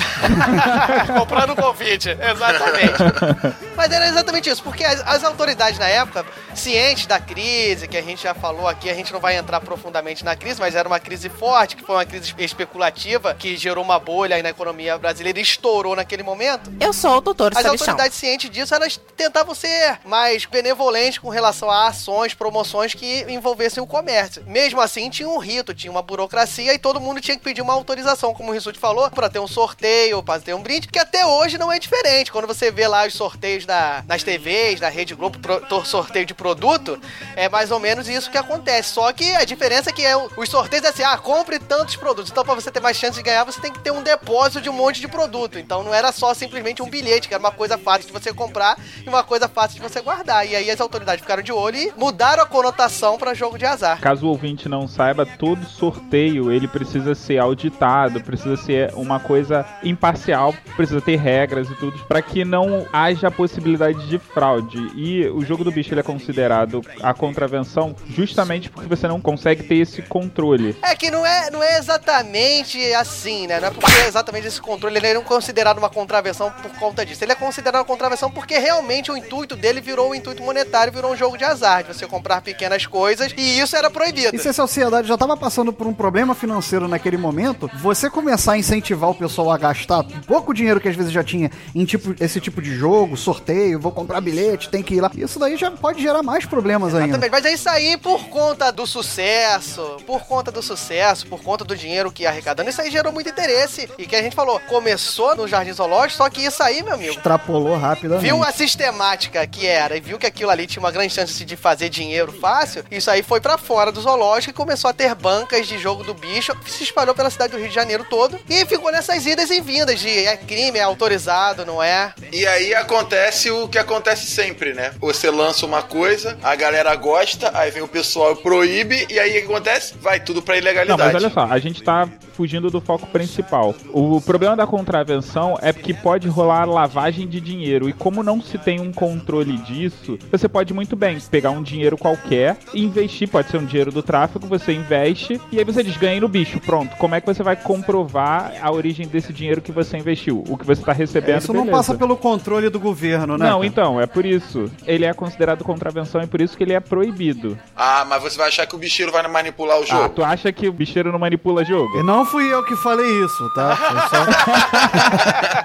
Comprando convite, exatamente. Mas era exatamente isso, porque as, as autoridades na época, cientes da crise, que a gente já falou aqui, a gente não vai entrar profundamente na crise, mas era uma crise forte, que foi uma crise especulativa, que gerou uma bolha aí na economia brasileira e estourou naquele momento. Eu sou o doutor As Sabichão. autoridades cientes disso, elas tentavam ser mais benevolentes com relação a ações, promoções que envolvessem o comércio. Mesmo assim, tinha um rito, tinha uma burocracia e todo mundo tinha que pedir uma autorização, como o Rissuti falou, para ter um sorteio, para ter um brinde, que até hoje não é diferente. Quando você vê lá os sorteios da, nas TVs, da Rede Globo, pro- sorteio de produto, é mais ou menos isso que acontece. Só que a diferença é que é, o- os sorteios é assim, ah, compre tantos produtos. Então, para você ter mais chance de ganhar, você tem que ter um depósito de um monte de produto. Então, não era só simplesmente um bilhete, que era uma coisa fácil de você comprar e uma coisa fácil de você guardar. E aí as autoridades ficaram de olho e mudaram a conotação para jogo de azar. Caso o ouvinte não saiba, todo sorteio ele precisa ser auditado, precisa ser uma coisa imparcial, precisa ter regras e tudo, para que não haja possibilidade de fraude. E o jogo do bicho ele é considerado a contravenção justamente porque você não consegue ter esse controle. É que não é, não é exatamente assim, né? Não é porque é exatamente esse controle, ele não é considerado uma contravenção por conta disso. Ele é considerado uma contravenção porque realmente o intuito dele virou o intuito monetário, virou um jogo de azar, de você comprar pequenas coisas, e isso era proibido. E se a sociedade já estava passando por um problema financeiro naquele momento, você começar a incentivar o pessoal a gastar pouco dinheiro que às vezes já tinha em tipo, esse tipo de jogo, sorteio, vou comprar bilhete, tem que ir lá. Isso daí já pode gerar mais problemas ainda. Exatamente, mas é isso aí por conta do sucesso, por conta do sucesso, por conta do dinheiro que ia arrecadando, isso aí gerou muito interesse. E que a gente falou, começou no Jardim Zoológico, só que isso aí, meu amigo, Extrapolou rapidamente. viu a sistemática que era e viu que aquilo ali tinha uma grande chance de fazer dinheiro fácil, isso aí foi pra fora do zoológico e começou a ter bancas de jogo do bicho, que se espalhou pela cidade do Rio de Janeiro todo e ficou nessas idas e vindas de é crime, é autorizado, não é? E aí acontece o que acontece sempre, né? Você lança uma coisa, a galera gosta, aí vem o pessoal e proíbe, e aí o acontece? Vai tudo pra Não, ilegalidade. mas olha só, a gente tá fugindo do foco principal. O problema da contravenção é que pode rolar lavagem de dinheiro. E como não se tem um controle disso, você pode muito bem pegar um dinheiro qualquer e investir. Pode ser um dinheiro do tráfico, você investe e aí você diz ganhei no bicho. Pronto. Como é que você vai comprovar a origem desse dinheiro que você investiu? O que você tá recebendo. É, Isso não beleza. passa pelo controle do governo, né? Não, então, é por isso. Ele é considerado contravenção e por isso que ele é proibido. Ah, mas você vai achar que o bicheiro vai manipular o Ah, jogo. tu acha que o bicheiro não manipula jogo? E não fui eu que falei isso, tá? Só-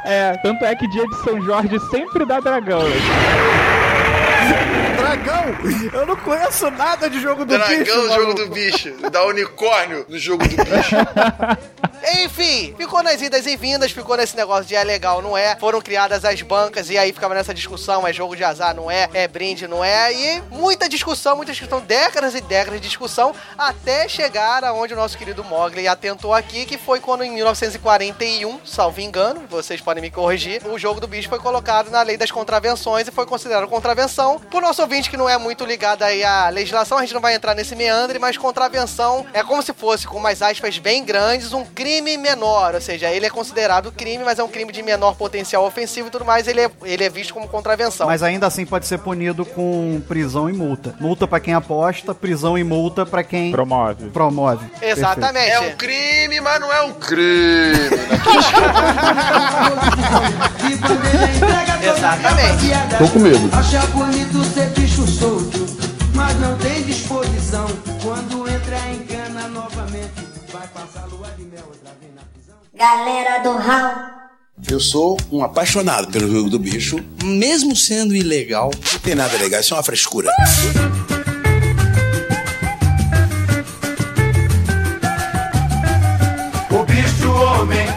É, tanto é que dia de São Jorge sempre dá dragão. né? Dragão! Eu não conheço nada de jogo do Dragão bicho, no jogo do bicho. Dá unicórnio no jogo do bicho. Enfim, ficou nas idas e vindas, ficou nesse negócio de é legal, não é. Foram criadas as bancas e aí ficava nessa discussão, é jogo de azar, não é, é brinde, não é. E muita discussão, muita discussão, décadas e décadas de discussão, até chegar aonde o nosso querido Mogli atentou aqui, que foi quando em 1941, salvo engano, vocês podem me corrigir, o jogo do bicho foi colocado na lei das contravenções e foi considerado contravenção. Por nosso ouvinte que não é muito ligado aí à legislação, a gente não vai entrar nesse meandre, mas contravenção é como se fosse, com umas aspas bem grandes, um crime menor. Ou seja, ele é considerado crime, mas é um crime de menor potencial ofensivo e tudo mais, ele é, ele é visto como contravenção. Mas ainda assim pode ser punido com prisão e multa. Multa pra quem aposta, prisão e multa pra quem Promove. promove. Exatamente. É um crime, mas não é um crime. Exatamente. Tô com medo. Acha bonito ser bicho solto, mas não tem disposição. Galera do Hall. Eu sou um apaixonado pelo jogo do bicho, mesmo sendo ilegal. Não tem nada legal, isso é uma frescura. O bicho homem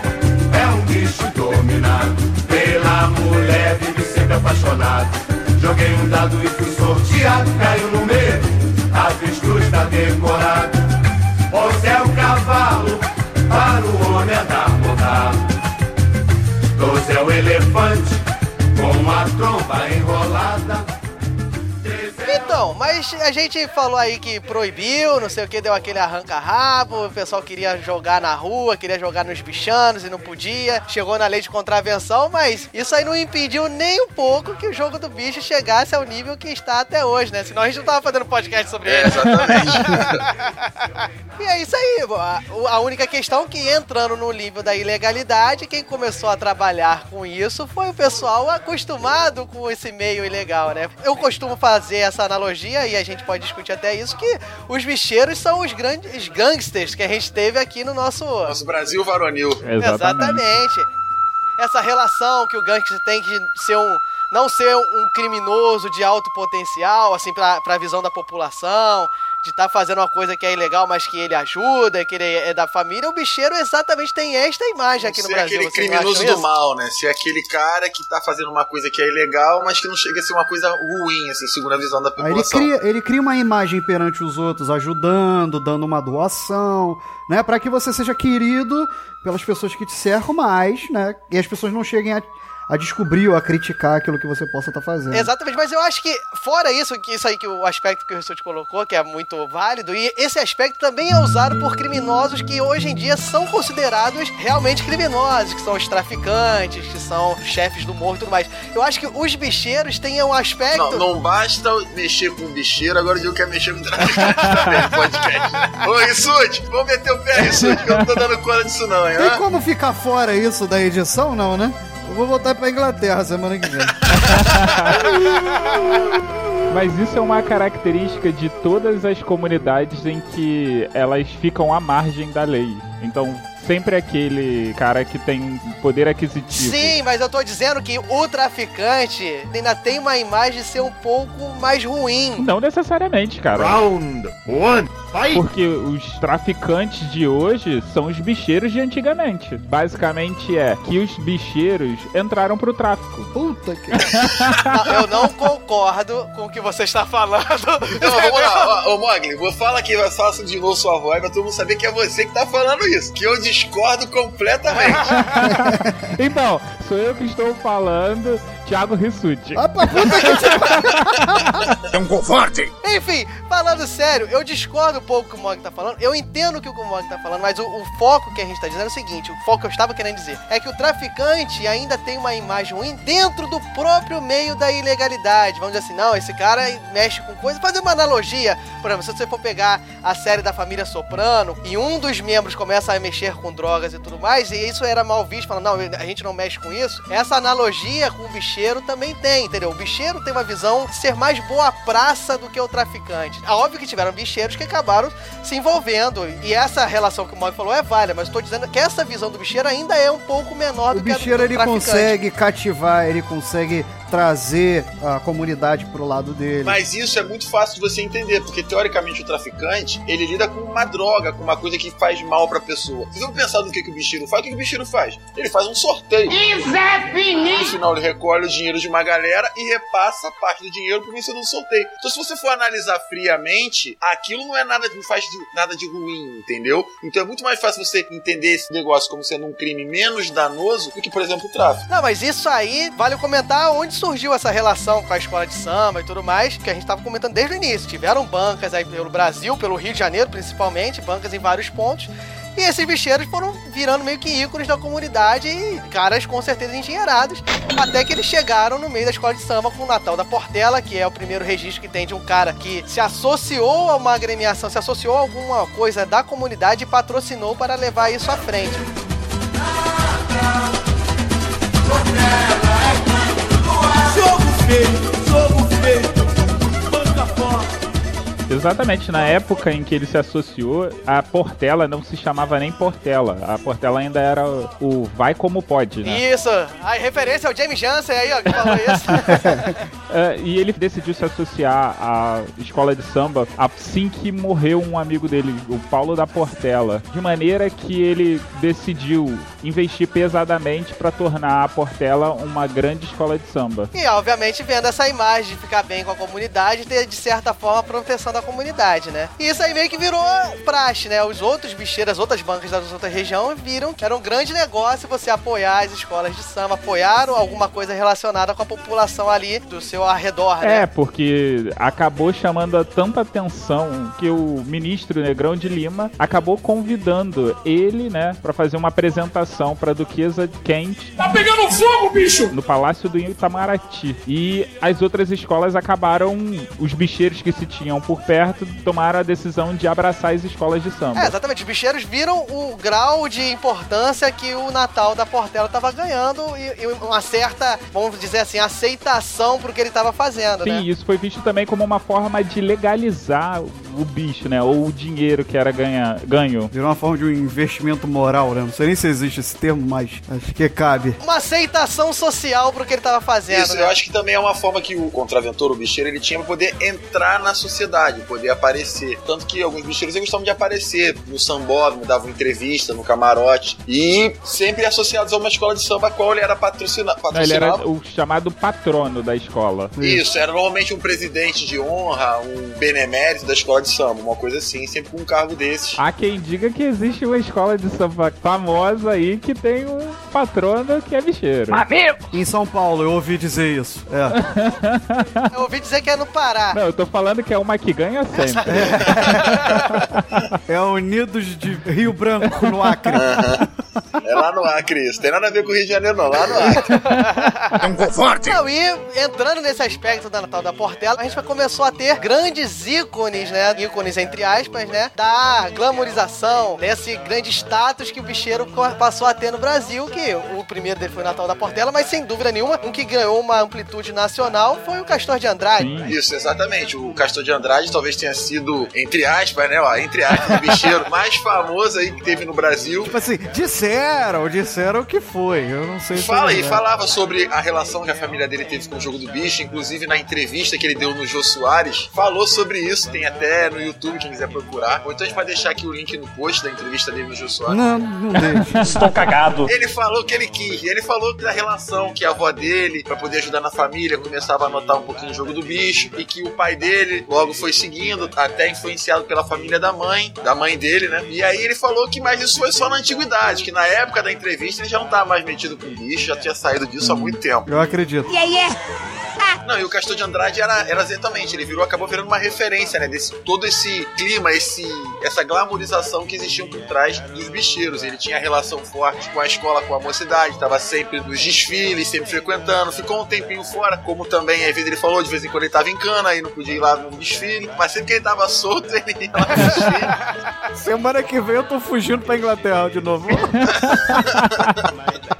é um bicho dominado pela mulher, vive sempre apaixonado. Joguei um dado e fui sorteado, caiu no medo, a avestruz tá é o elefante com a tromba enrolada decorado. Mas a gente falou aí que proibiu, não sei o que, deu aquele arranca-rabo, o pessoal queria jogar na rua, queria jogar nos bichanos e não podia. Chegou na lei de contravenção, mas isso aí não impediu nem um pouco que o jogo do bicho chegasse ao nível que está até hoje, né? Senão a gente não tava fazendo podcast sobre É, ele. exatamente. E é isso aí. A única questão que entrando no nível da ilegalidade, quem começou a trabalhar com isso foi o pessoal acostumado com esse meio ilegal, né? Eu costumo fazer essa analogia e a gente pode discutir até isso que os bicheiros são os grandes gangsters que a gente teve aqui no nosso Nosso Brasil varonil. Exatamente. Essa relação que o gangster tem de ser um. Não ser um criminoso de alto potencial, assim, pra, pra visão da população, de estar fazendo uma coisa que é ilegal, mas que ele ajuda, que ele é da família. O bicheiro exatamente tem esta imagem aqui no Ser Brasil. aquele criminoso do mal, né? Ser aquele cara que tá fazendo uma coisa que é ilegal, mas que não chega a ser uma coisa ruim, assim, segundo a visão da Aí ele população. cria, ele cria uma imagem perante os outros, ajudando, dando uma doação, né? Pra que você seja querido pelas pessoas que te cercam mais, né? E as pessoas não cheguem a, a descobrir ou a criticar aquilo que você possa estar fazendo. Exatamente, mas eu acho que, fora isso, que isso aí que o aspecto que o Rissuti colocou, que é muito válido, e esse aspecto também é usado por criminosos que hoje em dia são considerados realmente criminosos, que são os traficantes, que são chefes do morro e tudo mais. Eu acho que os bicheiros têm um aspecto. Não, não basta mexer com o bicheiro, agora o Diego quer mexer com o traficante também no podcast. Ô, Rissuti, vamos meter o pé, Rissuti, que eu não tô dando conta disso não, hein? Tem como ficar fora isso da edição, não, né? Vou voltar pra Inglaterra semana que vem. Mas isso é uma característica de todas as comunidades em que elas ficam à margem da lei. Então, sempre aquele cara que tem poder aquisitivo. Sim, mas eu tô dizendo que o traficante ainda tem uma imagem de ser um pouco mais ruim. Não necessariamente, cara. Round one, Porque os traficantes de hoje são os bicheiros de antigamente. Basicamente é que os bicheiros entraram pro tráfico. Puta que. Não, eu não concordo com o que você está falando. Não, vamos lá, ô, Mogli, vou falar aqui, eu faço de novo sua voz pra todo mundo saber que é você que tá falando isso. Que eu discordo completamente. então, sou eu que estou falando, Thiago Rissuti. Pra puta que É um covarde! Enfim, falando sério, eu discordo um pouco com o Mog tá falando. Eu entendo o que o Mog tá falando, mas o, o foco que a gente tá dizendo é o seguinte: o foco que eu estava querendo dizer é que o traficante ainda tem uma imagem ruim dentro do próprio meio da ilegalidade. Vamos dizer assim, não, esse cara mexe com coisa. Fazer uma analogia, por exemplo, se você for pegar a série da família Soprano e um dos membros começa a mexer com drogas e tudo mais, e isso era mal visto, falando, não, a gente não mexe com isso. Essa analogia com o bicheiro também tem, entendeu? O bicheiro tem uma visão de ser mais boa praça do que o traficante. É óbvio que tiveram bicheiros que acabaram se envolvendo, e essa relação que o Mog falou é válida, mas eu tô dizendo que essa visão do bicheiro ainda é um pouco menor O do que a do, bicheiro do ele traficante. consegue cativar, ele consegue trazer a comunidade pro lado dele. Mas isso é muito fácil de você entender, porque teoricamente o traficante, ele lida com uma droga, com uma coisa que faz mal pra pessoa. Vocês vão pensar no que, que o bicheiro faz? O que, que o bicheiro faz? Ele faz um sorteio. No final ele recolhe o dinheiro de uma galera e repassa parte do dinheiro pro vencedor do sorteio. Então se você for analisar friamente, aquilo não é nada, não faz de- nada de ruim, entendeu? Então é muito mais fácil você entender esse negócio como sendo um crime menos danoso do que, por exemplo, o tráfico. Não, mas isso aí vale comentar onde surgiu essa relação com a escola de samba e tudo mais, que a gente tava comentando desde o início. Tiveram bancas aí pelo Brasil, pelo Rio de Janeiro principalmente, bancas em vários pontos. E esses bicheiros foram virando meio que ícones da comunidade e caras com certeza endinheirados. Até que eles chegaram no meio da escola de samba com o Natal da Portela, que é o primeiro registro que tem de um cara que se associou a uma agremiação, se associou a alguma coisa da comunidade e patrocinou para levar isso à frente. Jogo feito, jogo feito, banca fora. Exatamente, na época em que ele se associou, a Portela não se chamava nem Portela. A Portela ainda era o Vai Como Pode, né? Isso! A referência ao James Jansen aí, ó, que falou isso. É, e ele decidiu se associar à escola de samba assim que morreu um amigo dele, o Paulo da Portela. De maneira que ele decidiu investir pesadamente para tornar a Portela uma grande escola de samba. E, obviamente, vendo essa imagem de ficar bem com a comunidade, ter, de certa forma, a proteção da da comunidade, né? E isso aí meio que virou praxe, né? Os outros bicheiros, as outras bancas das outras regiões viram que era um grande negócio você apoiar as escolas de samba, apoiar alguma coisa relacionada com a população ali do seu arredor, né? É, porque acabou chamando tanta atenção que o ministro Negrão de Lima acabou convidando ele, né, pra fazer uma apresentação pra Duquesa Kent. Tá pegando fogo, bicho! No Palácio do Itamaraty. E as outras escolas acabaram, os bicheiros que se tinham por perto tomaram a decisão de abraçar as escolas de samba. É, exatamente. Os bicheiros viram o grau de importância que o Natal da Portela tava ganhando e, e uma certa, vamos dizer assim, aceitação pro que ele tava fazendo, Sim, né? isso foi visto também como uma forma de legalizar o bicho, né? Ou o dinheiro que era ganha, ganho. Virou uma forma de um investimento moral, né? Não sei nem se existe esse termo, mas acho que cabe. Uma aceitação social pro que ele tava fazendo, Isso, né? eu acho que também é uma forma que o contraventor, o bicheiro, ele tinha pra poder entrar na sociedade, poder aparecer. Tanto que alguns bicheiros gostavam de aparecer no sambódromo, davam entrevista no camarote. E sempre associados a uma escola de samba a qual ele era patrocina, Não, ele era patrocinado. o chamado patrono da escola. Isso, era normalmente um presidente de honra, um benemérito da escola de samba, uma coisa assim, sempre com um cargo desses. Há quem diga que existe uma escola de samba famosa aí que tem um patrono que é bicheiro. Em São Paulo, eu ouvi dizer isso. É. Eu ouvi dizer que é no Pará. Não, eu tô falando que é uma que ganha sempre. É Unidos de Rio Branco, no Acre. É lá no Acre isso. Tem nada a ver com o Rio de Janeiro, não. Lá no Acre. É um covarde. Não, e entrando nesse aspecto da Natal da Portela, a gente começou a ter grandes ícones, né? Ícones entre aspas, né? Da glamorização, desse grande status que o bicheiro passou a ter no Brasil, que o primeiro dele foi o Natal da Portela, mas sem dúvida nenhuma, um que ganhou uma amplitude nacional foi o Castor de Andrade. Isso, exatamente. O Castor de Andrade talvez tenha sido, entre aspas, né? Ó, entre aspas, o bicheiro mais famoso aí que teve no Brasil. Tipo assim, disseram, disseram que foi. Eu não sei se Fala é e falava sobre a relação que a família dele teve com o jogo do bicho, inclusive na entrevista que ele deu no Jô Soares, falou sobre isso, tem até no YouTube, quem quiser procurar. Ou então a gente vai deixar aqui o link no post da entrevista dele no Jô Soares. Não, não deixa. Estou cagado. Ele falou que ele quis, ele falou da relação que a avó dele, pra poder ajudar na família, começava a notar um pouquinho o jogo do bicho, e que o pai dele logo foi seguindo, até influenciado pela família da mãe, da mãe dele, né? E aí ele falou que, mas isso foi só na antiguidade, que na época da entrevista ele já não tava mais metido com bicho, já tinha saído disso há muito tempo. Eu acredito. E aí Não, e o Castor de Andrade era, era exatamente, ele virou, acabou virando uma referência, né? Desse, todo esse clima, esse, essa glamorização que existia por trás dos bicheiros. Ele tinha relação forte com a escola, com a mocidade, estava sempre nos desfiles, sempre frequentando, ficou um tempinho fora, como também às vezes ele falou, de vez em quando ele tava em cana e não podia ir lá no desfile, mas sempre que ele tava solto, ele ia lá no desfile. Semana que vem eu tô fugindo pra Inglaterra de novo.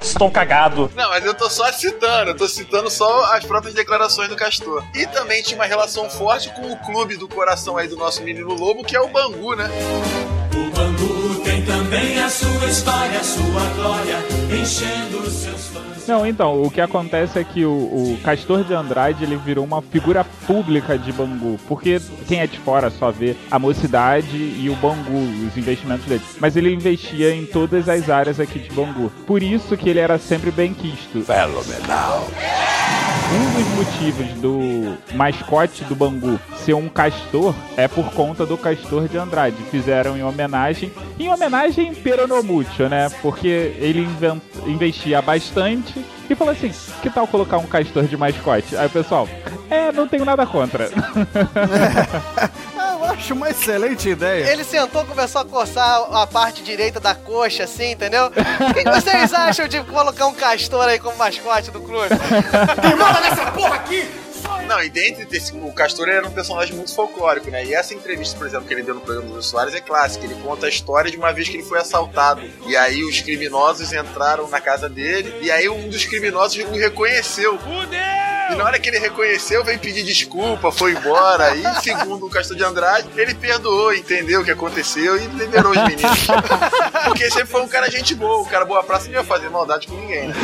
Estou cagado. Não, mas eu tô só citando, eu tô citando só as próprias declarações do Castor. E também tinha uma relação forte com o clube do coração aí do nosso menino lobo, que é o Bangu, né? Também a sua história, a sua glória, enchendo os seus fãs. Não, então, o que acontece é que o, o Castor de Andrade ele virou uma figura pública de Bangu, porque quem é de fora só vê a mocidade e o Bangu, os investimentos dele. Mas ele investia em todas as áreas aqui de Bangu. Por isso que ele era sempre bem quisto. Fenomenal. Um dos motivos do mascote do Bangu ser um castor é por conta do Castor de Andrade. Fizeram em homenagem, em homenagem peronomútil, né? Porque ele invent- investia bastante e falou assim: que tal colocar um castor de mascote? Aí o pessoal, é, não tenho nada contra. Acho uma excelente ideia. Ele sentou, começou a coçar a parte direita da coxa, assim, entendeu? O que, que vocês acham de colocar um castor aí como mascote do clube? Me manda nessa porra aqui! Não, e dentro desse, o Castor era um personagem muito folclórico, né? E essa entrevista, por exemplo, que ele deu no programa do Jô Soares é clássica. Ele conta a história de uma vez que ele foi assaltado. E aí os criminosos entraram na casa dele. E aí um dos criminosos o reconheceu. E na hora que ele reconheceu, veio pedir desculpa, foi embora. E segundo o Castor de Andrade, ele perdoou, entendeu o que aconteceu e liberou os meninos. Porque sempre foi um cara gente boa, um cara boa praça, não ia fazer maldade com ninguém, né?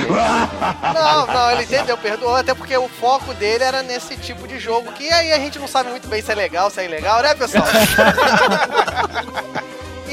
Não, não, ele entendeu, perdoou, até porque o foco dele era nesse tipo de jogo que aí a gente não sabe muito bem se é legal, se é ilegal, né, pessoal?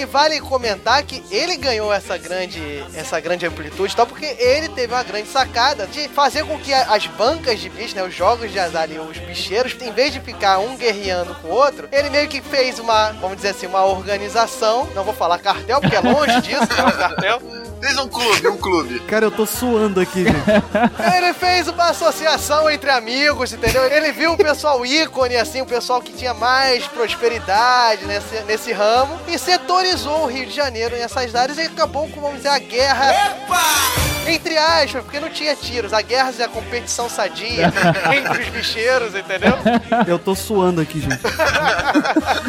E vale comentar que ele ganhou essa grande, essa grande amplitude, tal, porque ele teve uma grande sacada de fazer com que as bancas de bicho, né, os jogos de azar e os bicheiros, em vez de ficar um guerreando com o outro, ele meio que fez uma, vamos dizer assim, uma organização. Não vou falar cartel, porque é longe disso, é um cartel. Fez um clube, um clube. Cara, eu tô suando aqui, gente. Ele fez uma associação entre amigos, entendeu? Ele viu o pessoal ícone, assim, o pessoal que tinha mais prosperidade nesse, nesse ramo e setorizou o Rio de Janeiro nessas áreas e acabou com, vamos dizer, a guerra. Entre aspas, porque não tinha tiros. A guerra e a competição sadia entre os bicheiros, entendeu? Eu tô suando aqui, gente.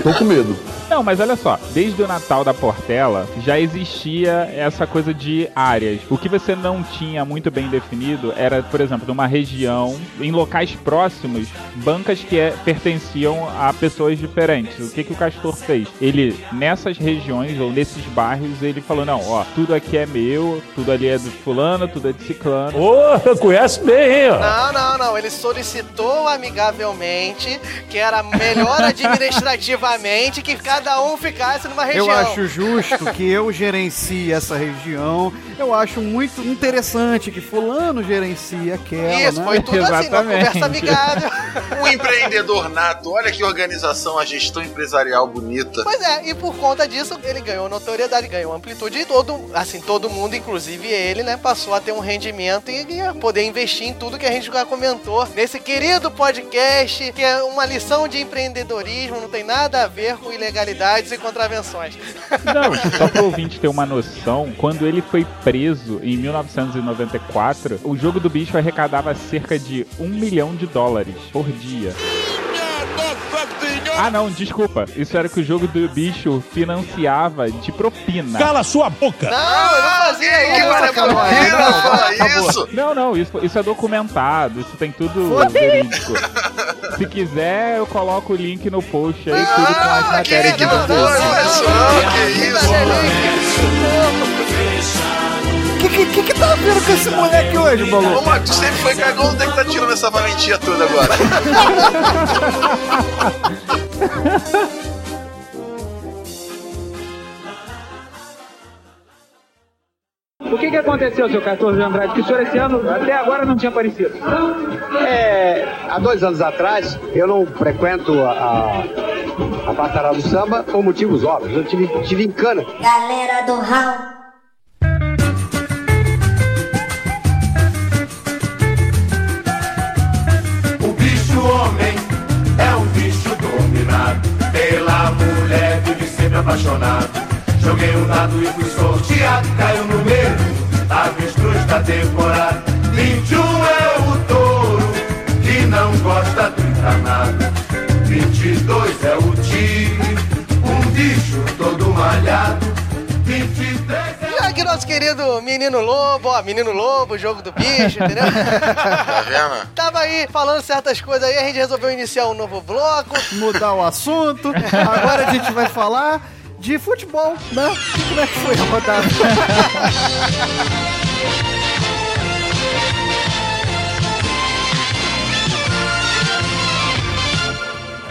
Tô com medo. Não, mas olha só, desde o Natal da Portela já existia essa coisa de áreas. O que você não tinha muito bem definido era, por exemplo, numa região, em locais próximos, bancas que é- pertenciam a pessoas diferentes. O que, que o Castor fez? Ele, nessas regiões ou nesses bairros, ele falou: não, ó, tudo aqui é meu, tudo ali é do fulano, tudo é de ciclano. Ô, conhece bem, hein? ó. Não, não, não. Ele solicitou amigavelmente que era melhor administrativamente que cada um ficasse numa região. Eu acho justo que eu gerencie essa região. Eu acho muito interessante que fulano gerencie aquela, Isso, né? foi tudo assim, uma conversa amigável. Um empreendedor nato, olha que organização, a gestão empresarial bonita. Pois é, e por conta disso ele ganhou notoriedade, ganhou amplitude e todo, assim, todo mundo, inclusive ele, né, passou a ter um rendimento e, e a poder investir em tudo que a gente já comentou nesse querido podcast, que é uma lição de empreendedorismo, não tem nada a ver com ilegalidades e contravenções. Não, só para o ouvinte ter uma noção, quando ele foi preso em 1994, o jogo do bicho arrecadava cerca de um milhão de dólares por dia. Ah, não, desculpa. Isso era que o jogo do bicho financiava de propina. Cala sua boca! Não, eu não fazia que isso, cara, cara. propina, Não, fala isso. Não, não, isso, isso é documentado, isso tem tudo verídico. Se quiser, eu coloco o link no post aí, tudo com as matérias de Não, não, isso não, que isso. O que, que, que tá vendo com esse moleque hoje, Ô, maluco? Marcos, tu sempre foi cagão, onde é que tá tirando essa valentia toda agora? O que, que aconteceu, seu 14 de Andrade? Que o senhor esse ano até agora não tinha aparecido. É, há dois anos atrás, eu não frequento a, a, a Batalha do Samba por motivos óbvios. Eu tive, tive em cana. Galera do Raul. Apaixonado. Joguei um dado e fui sorteado, caiu no meio, avestruz da temporada. 21 que nosso querido menino lobo, ó, menino lobo, jogo do bicho, entendeu? Tá vendo? Tava aí falando certas coisas aí, a gente resolveu iniciar um novo bloco. Mudar o assunto. Agora a gente vai falar de futebol, né? Como é que foi a rodada?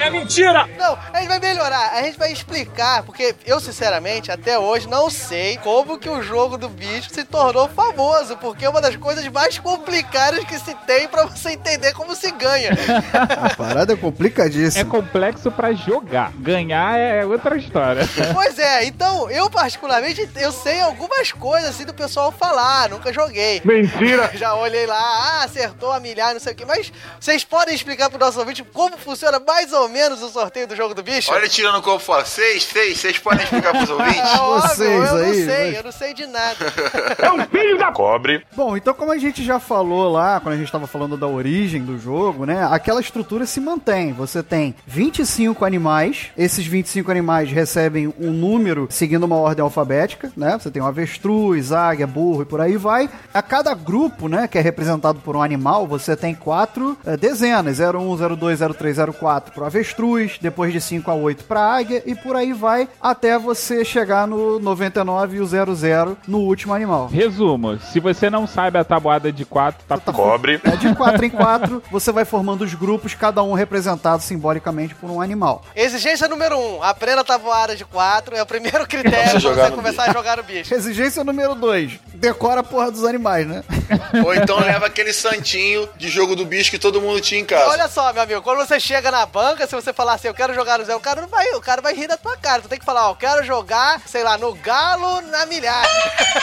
É mentira! Não, a gente vai melhorar, a gente vai explicar, porque eu, sinceramente, até hoje não sei como que o jogo do bicho se tornou famoso, porque é uma das coisas mais complicadas que se tem pra você entender como se ganha. A parada é É complicadíssima. complexo pra jogar. Ganhar é outra história. Pois é, então, eu particularmente, eu sei algumas coisas assim do pessoal falar, nunca joguei. Mentira! Já olhei lá, ah, acertou a milhar, não sei o que, mas vocês podem explicar pro nosso ouvinte como funciona mais ou menos o sorteio do jogo do bicho? Olha tirando o corpo fora. Seis, seis, vocês podem explicar pros ouvintes? É óbvio, Vocês eu não aí, sei, mas- eu não sei de nada. É um filho da... Cobre. Bom, então como a gente já falou lá, quando a gente estava falando da origem do jogo, né? Aquela estrutura se mantém. Você tem 25 animais. Esses 25 animais recebem um número seguindo uma ordem alfabética, né? Você tem o avestruz, águia, burro e por aí vai. A cada grupo, né, que é representado por um animal, você tem quatro eh, dezenas. 01, 02, 03, 04 pro avestruz. Avestruz, depois de 5 a 8 para águia e por aí vai até você chegar no 99 e o 00 no último animal. Resumo, se você não sabe a tabuada de 4, tá Cobre. É de 4 em 4, você vai formando os grupos, cada um representado simbolicamente por um animal. Exigência número 1, um, aprenda a tabuada de 4, é o primeiro critério pra Você começar a jogar no bicho. Exigência número 2, decora a porra dos animais, né? Ou então leva aquele santinho de jogo do bicho que todo mundo tinha em casa. Olha só, meu amigo, quando você chega na banca, se você falar assim, eu quero jogar no Zé, o cara não vai, o cara vai rir da tua cara. Tu tem que falar, ó, eu quero jogar, sei lá, no galo na milhar.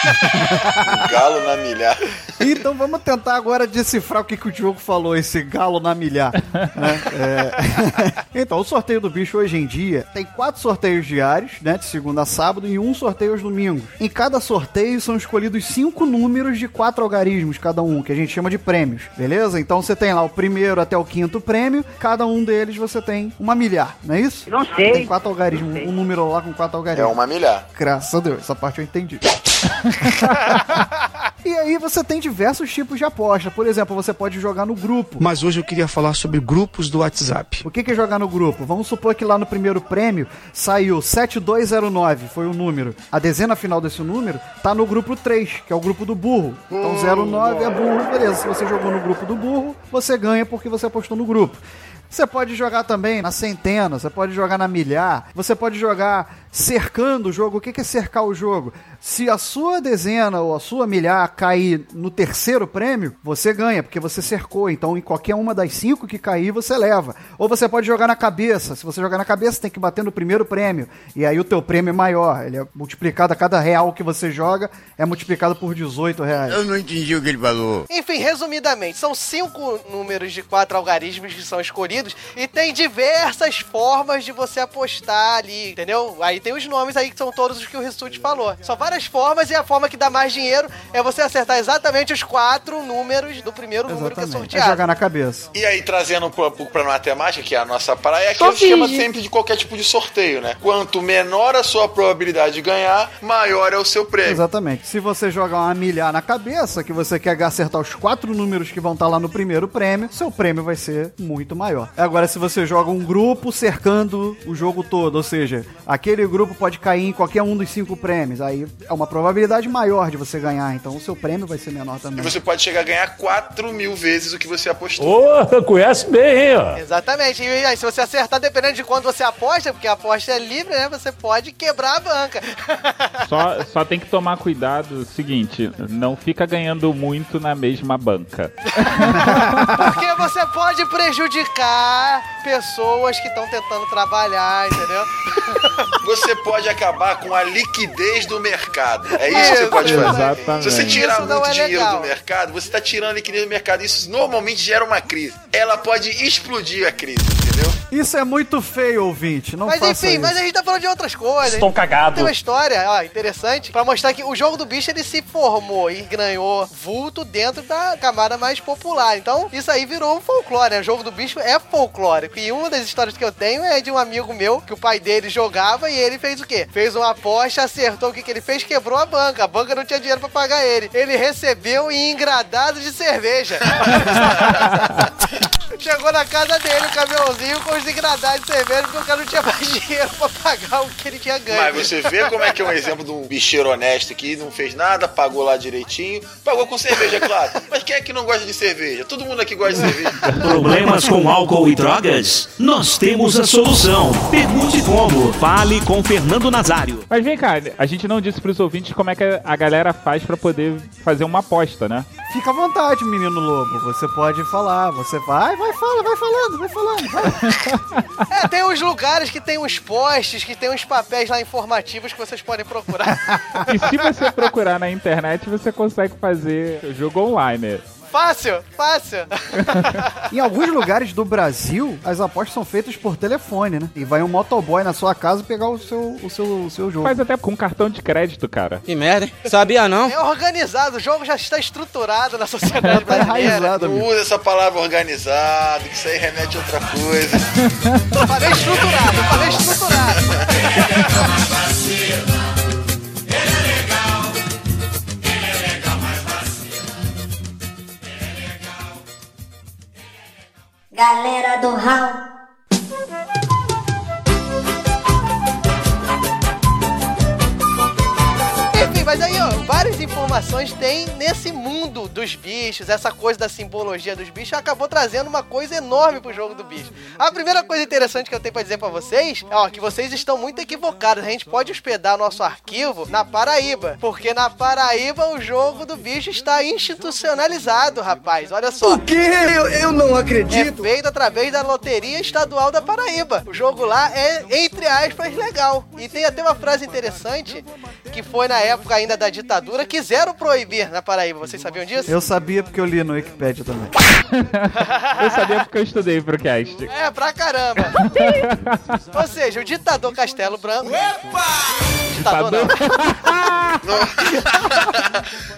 Galo na milhar. Então vamos tentar agora decifrar o que, que o Diogo falou, esse galo na milhar. né? É. Então, o sorteio do bicho hoje em dia tem quatro sorteios diários, né? De segunda a sábado, e um sorteio aos domingos. Em cada sorteio são escolhidos cinco números de quatro algarismos, cada um, que a gente chama de prêmios, beleza? Então você tem lá o primeiro até o quinto prêmio, cada um deles você tem uma milhar, não é isso? Não sei. Tem quatro algarismos, um número lá com quatro É algarismos. uma milhar. Graças a Deus, essa parte eu entendi. e aí você tem diversos tipos de aposta. Por exemplo, você pode jogar no grupo. Mas hoje eu queria falar sobre grupos do WhatsApp. O que que é jogar no grupo? Vamos supor que lá no primeiro prêmio saiu 7209, foi o número. A dezena final desse número tá no grupo 3, que é o grupo do burro. Então 09 é burro, beleza. Se você jogou no grupo do burro, você ganha porque você apostou no grupo. Você pode jogar também na centena, você pode jogar na milhar, você pode jogar cercando o jogo. O que é cercar o jogo? Se a sua dezena ou a sua milhar cair no terceiro prêmio, você ganha, porque você cercou. Então, em qualquer uma das cinco que cair, você leva. Ou você pode jogar na cabeça. Se você jogar na cabeça, tem que bater no primeiro prêmio. E aí o teu prêmio é maior. Ele é multiplicado a cada real que você joga, é multiplicado por 18 reais. Eu não entendi o que ele falou. Enfim, resumidamente, são cinco números de quatro algarismos que são escolhidos e tem diversas formas de você apostar ali, entendeu? Aí tem os nomes aí que são todos os que o Rissuti falou. São várias formas e a forma que dá mais dinheiro é você acertar exatamente os quatro números do primeiro número que é Exatamente. É sorteado. jogar na cabeça. E aí, trazendo pra, pra matemática, que é a nossa praia, é que Tô é o esquema sempre de qualquer tipo de sorteio, né? Quanto menor a sua probabilidade de ganhar, maior é o seu prêmio. Exatamente. Se você jogar uma milhar na cabeça, que você quer acertar os quatro números que vão estar lá no primeiro prêmio, seu prêmio vai ser muito maior. Agora, se você joga um grupo cercando o jogo todo, ou seja, aquele grupo pode cair em qualquer um dos cinco prêmios, aí é uma probabilidade maior de você ganhar, então o seu prêmio vai ser menor E também. você pode chegar a ganhar 4 mil vezes o que você apostou. Ô, conhece bem, hein, ó. Exatamente. E aí, se você acertar, dependendo de quando você aposta, porque a aposta é livre, né? Você pode quebrar a banca. Só, só tem que tomar cuidado, seguinte, não fica ganhando muito na mesma banca. Porque você pode prejudicar pessoas que estão tentando trabalhar, entendeu? Você pode acabar com a liquidez do mercado. É isso que você pode fazer. Exatamente. Se você tirar muito é dinheiro legal. do mercado, você está tirando a liquidez do mercado. Isso normalmente gera uma crise. Ela pode explodir a crise, entendeu? Isso é muito feio, ouvinte. Não Mas faça enfim, isso. mas a gente tá falando de outras coisas. Estão cagados. Tem uma história ó, interessante pra mostrar que o jogo do bicho ele se formou e ganhou vulto dentro da camada mais popular. Então, isso aí virou um folclore, né? O jogo do bicho é folclórico. E uma das histórias que eu tenho é de um amigo meu que o pai dele jogava e ele fez o quê? Fez uma aposta, acertou o que, que ele fez, quebrou a banca. A banca não tinha dinheiro pra pagar ele. Ele recebeu em engradado de cerveja. Chegou na casa dele, o caminhãozinho com os engradados de cerveja, porque o cara não tinha mais dinheiro pra pagar o que ele tinha ganho. Mas você vê como é que é um exemplo de um bicheiro honesto que não fez nada, pagou lá direitinho, pagou com cerveja, claro. Mas quem é que não gosta de cerveja? Todo mundo aqui gosta de cerveja. Problemas com álcool e drogas? Nós temos a solução. Pergunte como. Fale com Fernando Nazário. Mas vem cá, a gente não disse pros ouvintes como é que a galera faz pra poder fazer uma aposta, né? Fica à vontade, menino lobo. Você pode falar. Você vai, vai, fala, vai falando, vai falando. Vai. É, tem uns lugares que tem uns posts, que tem uns papéis lá informativos que vocês podem procurar. E se você procurar na internet, você consegue fazer jogo online. Fácil, fácil. Em alguns lugares do Brasil, as apostas são feitas por telefone, né? E vai um motoboy na sua casa pegar o seu, o seu, o seu jogo. Faz até com cartão de crédito, cara. Que merda, hein? Sabia não? É organizado, o jogo já está estruturado na sociedade brasileira. Não usa essa palavra organizado, que isso aí remete a outra coisa. Eu falei estruturado, eu falei estruturado. Galera do Raul. Enfim, mas aí, ó, várias informações tem nesse mundo dos bichos, essa coisa da simbologia dos bichos, acabou trazendo uma coisa enorme pro jogo do bicho. A primeira coisa interessante que eu tenho pra dizer pra vocês é ó, que vocês estão muito equivocados. A gente pode hospedar nosso arquivo na Paraíba, porque na Paraíba o jogo do bicho está institucionalizado, rapaz. Olha só. O quê? Eu, eu não acredito. É feito através da Loteria Estadual da Paraíba. O jogo lá é, entre aspas, legal. E tem até uma frase interessante que foi na época ainda da ditadura, quiseram proibir na Paraíba. Vocês sabiam disso? Eu sabia porque eu li no Wikipedia também. eu sabia porque eu estudei pro cast. É, pra caramba. Ou seja, o ditador Castelo Branco. Epa! Ditador não.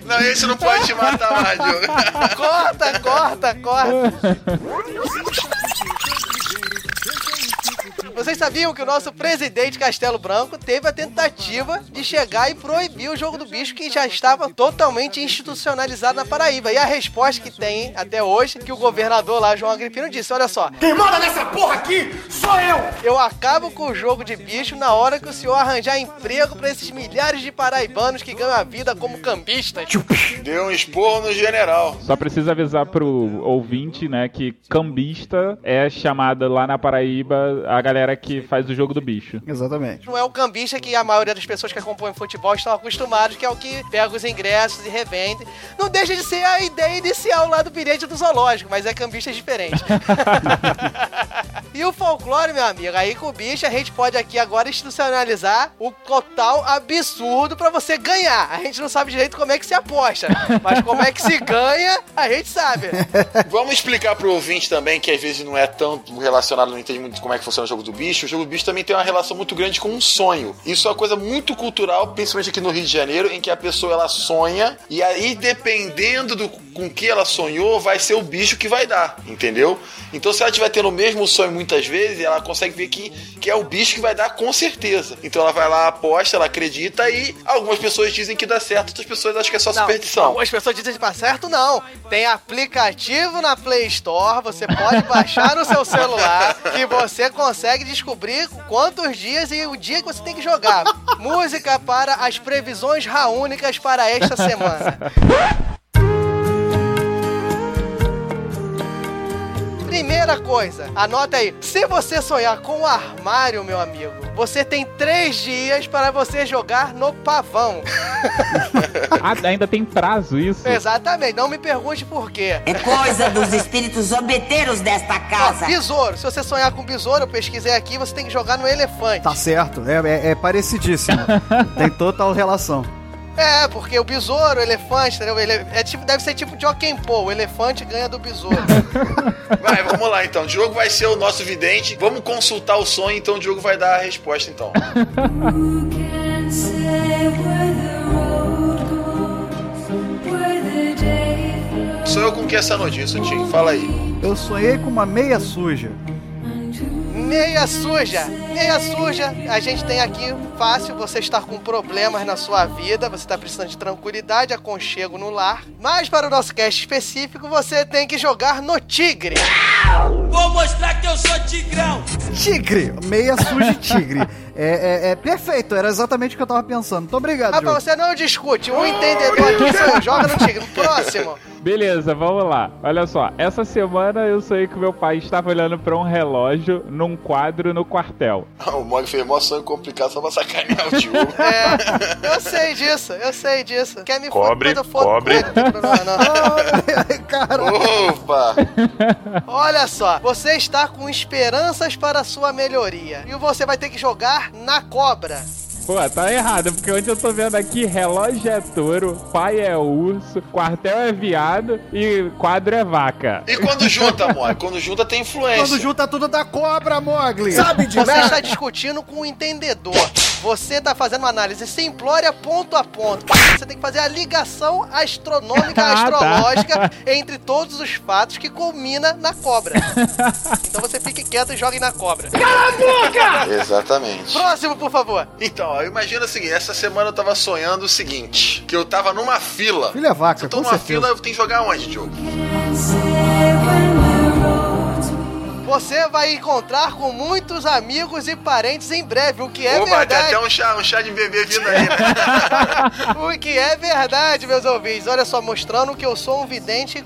Não, esse não pode te matar mais, Diogo. corta, corta, corta. Vocês sabiam que o nosso presidente Castelo Branco teve a tentativa de chegar e proibir o jogo do bicho que já estava totalmente institucionalizado na Paraíba. E a resposta que tem até hoje, que o governador lá, João Agripino, disse: Olha só. Quem manda nessa porra aqui sou eu! Eu acabo com o jogo de bicho na hora que o senhor arranjar emprego para esses milhares de paraibanos que ganham a vida como cambistas. Deu um esporro no general. Só precisa avisar pro ouvinte, né, que cambista é chamada lá na Paraíba a galera que faz o jogo do bicho. Exatamente. Não é o cambista que a maioria das pessoas que acompanham futebol estão acostumados, que é o que pega os ingressos e revende. Não deixa de ser a ideia inicial lá do bilhete do zoológico, mas é cambista diferente. e o folclore, meu amigo, aí com o bicho a gente pode aqui agora institucionalizar o total absurdo para você ganhar. A gente não sabe direito como é que se aposta, mas como é que se ganha, a gente sabe. Vamos explicar pro ouvinte também, que às vezes não é tanto relacionado, não entende muito como é que funciona o jogo do bicho. O jogo do bicho também tem uma relação muito grande com um sonho. Isso é uma coisa muito cultural, principalmente aqui no Rio de Janeiro, em que a pessoa ela sonha e aí dependendo do com que ela sonhou, vai ser o bicho que vai dar, entendeu? Então se ela estiver tendo o mesmo sonho muitas vezes, ela consegue ver que, que é o bicho que vai dar com certeza. Então ela vai lá, aposta, ela acredita e algumas pessoas dizem que dá certo, outras pessoas acham que é só Não, superstição. Algumas pessoas dizem que dá certo, não. Tem aplicativo na Play Store, você pode baixar no seu celular que você consegue descobrir quantos dias e o dia que você tem que jogar. Música para as previsões raúnicas para esta semana. Primeira coisa, anota aí. Se você sonhar com o armário, meu amigo, você tem três dias para você jogar no pavão. ah, ainda tem prazo isso? Exatamente, não me pergunte por quê. É coisa dos espíritos zombeteiros desta casa. Ó, besouro, se você sonhar com besouro, eu pesquisei aqui, você tem que jogar no elefante. Tá certo, é, é, é parecidíssimo. tem total relação. É, porque o besouro, o elefante, entendeu? Ele é tipo, deve ser tipo Joaquim Pô, o elefante ganha do besouro. Vai, vamos lá então. O Diogo vai ser o nosso vidente. Vamos consultar o sonho, então o Diogo vai dar a resposta então. Sou eu com que essa noite, isso, Tim? Fala aí. Eu sonhei com uma meia suja. Meia suja, meia suja. A gente tem aqui fácil você estar com problemas na sua vida, você está precisando de tranquilidade, aconchego no lar. Mas para o nosso cast específico, você tem que jogar no Tigre. Vou mostrar que eu sou tigrão. Tigre, meia suja e tigre. É, é, é, perfeito, era exatamente o que eu tava pensando. Muito obrigado, Rapaz, você não discute. Um entendedor aqui só joga no Tigre. Próximo. Beleza, vamos lá. Olha só, essa semana eu sei que meu pai estava olhando para um relógio num quadro no quartel. o Mog fez mó sonho complicado só pra sacanear o Diogo. É, eu sei disso, eu sei disso. Quer me Cobre, foder, foda cobre. Não. Opa! Olha só, você está com esperanças para a sua melhoria. E você vai ter que jogar na cobra. Pô, tá errado, porque onde eu tô vendo aqui, relógio é touro, pai é urso, quartel é viado e quadro é vaca. E quando junta, Mog? Quando junta tem influência. Quando junta tudo da cobra, Mogli. Sabe de Você está discutindo com o entendedor. Você tá fazendo uma análise simplória ponto a ponto. Você tem que fazer a ligação astronômica, Ah, tá. astrológica entre todos os fatos que culmina na cobra. Então você fique quieto e jogue na cobra. Cala a boca! Exatamente. Próximo, por favor. Então, ó, imagina o seguinte, essa semana eu tava sonhando o seguinte, que eu tava numa fila. Filha vaca, Se eu tô numa certeza. fila, eu tenho que jogar onde, Diogo? você vai encontrar com muitos amigos e parentes em breve, o que é Opa, tem verdade. até um chá, um chá de bebê vindo aí? O que é verdade, meus ouvintes. Olha só, mostrando que eu sou um vidente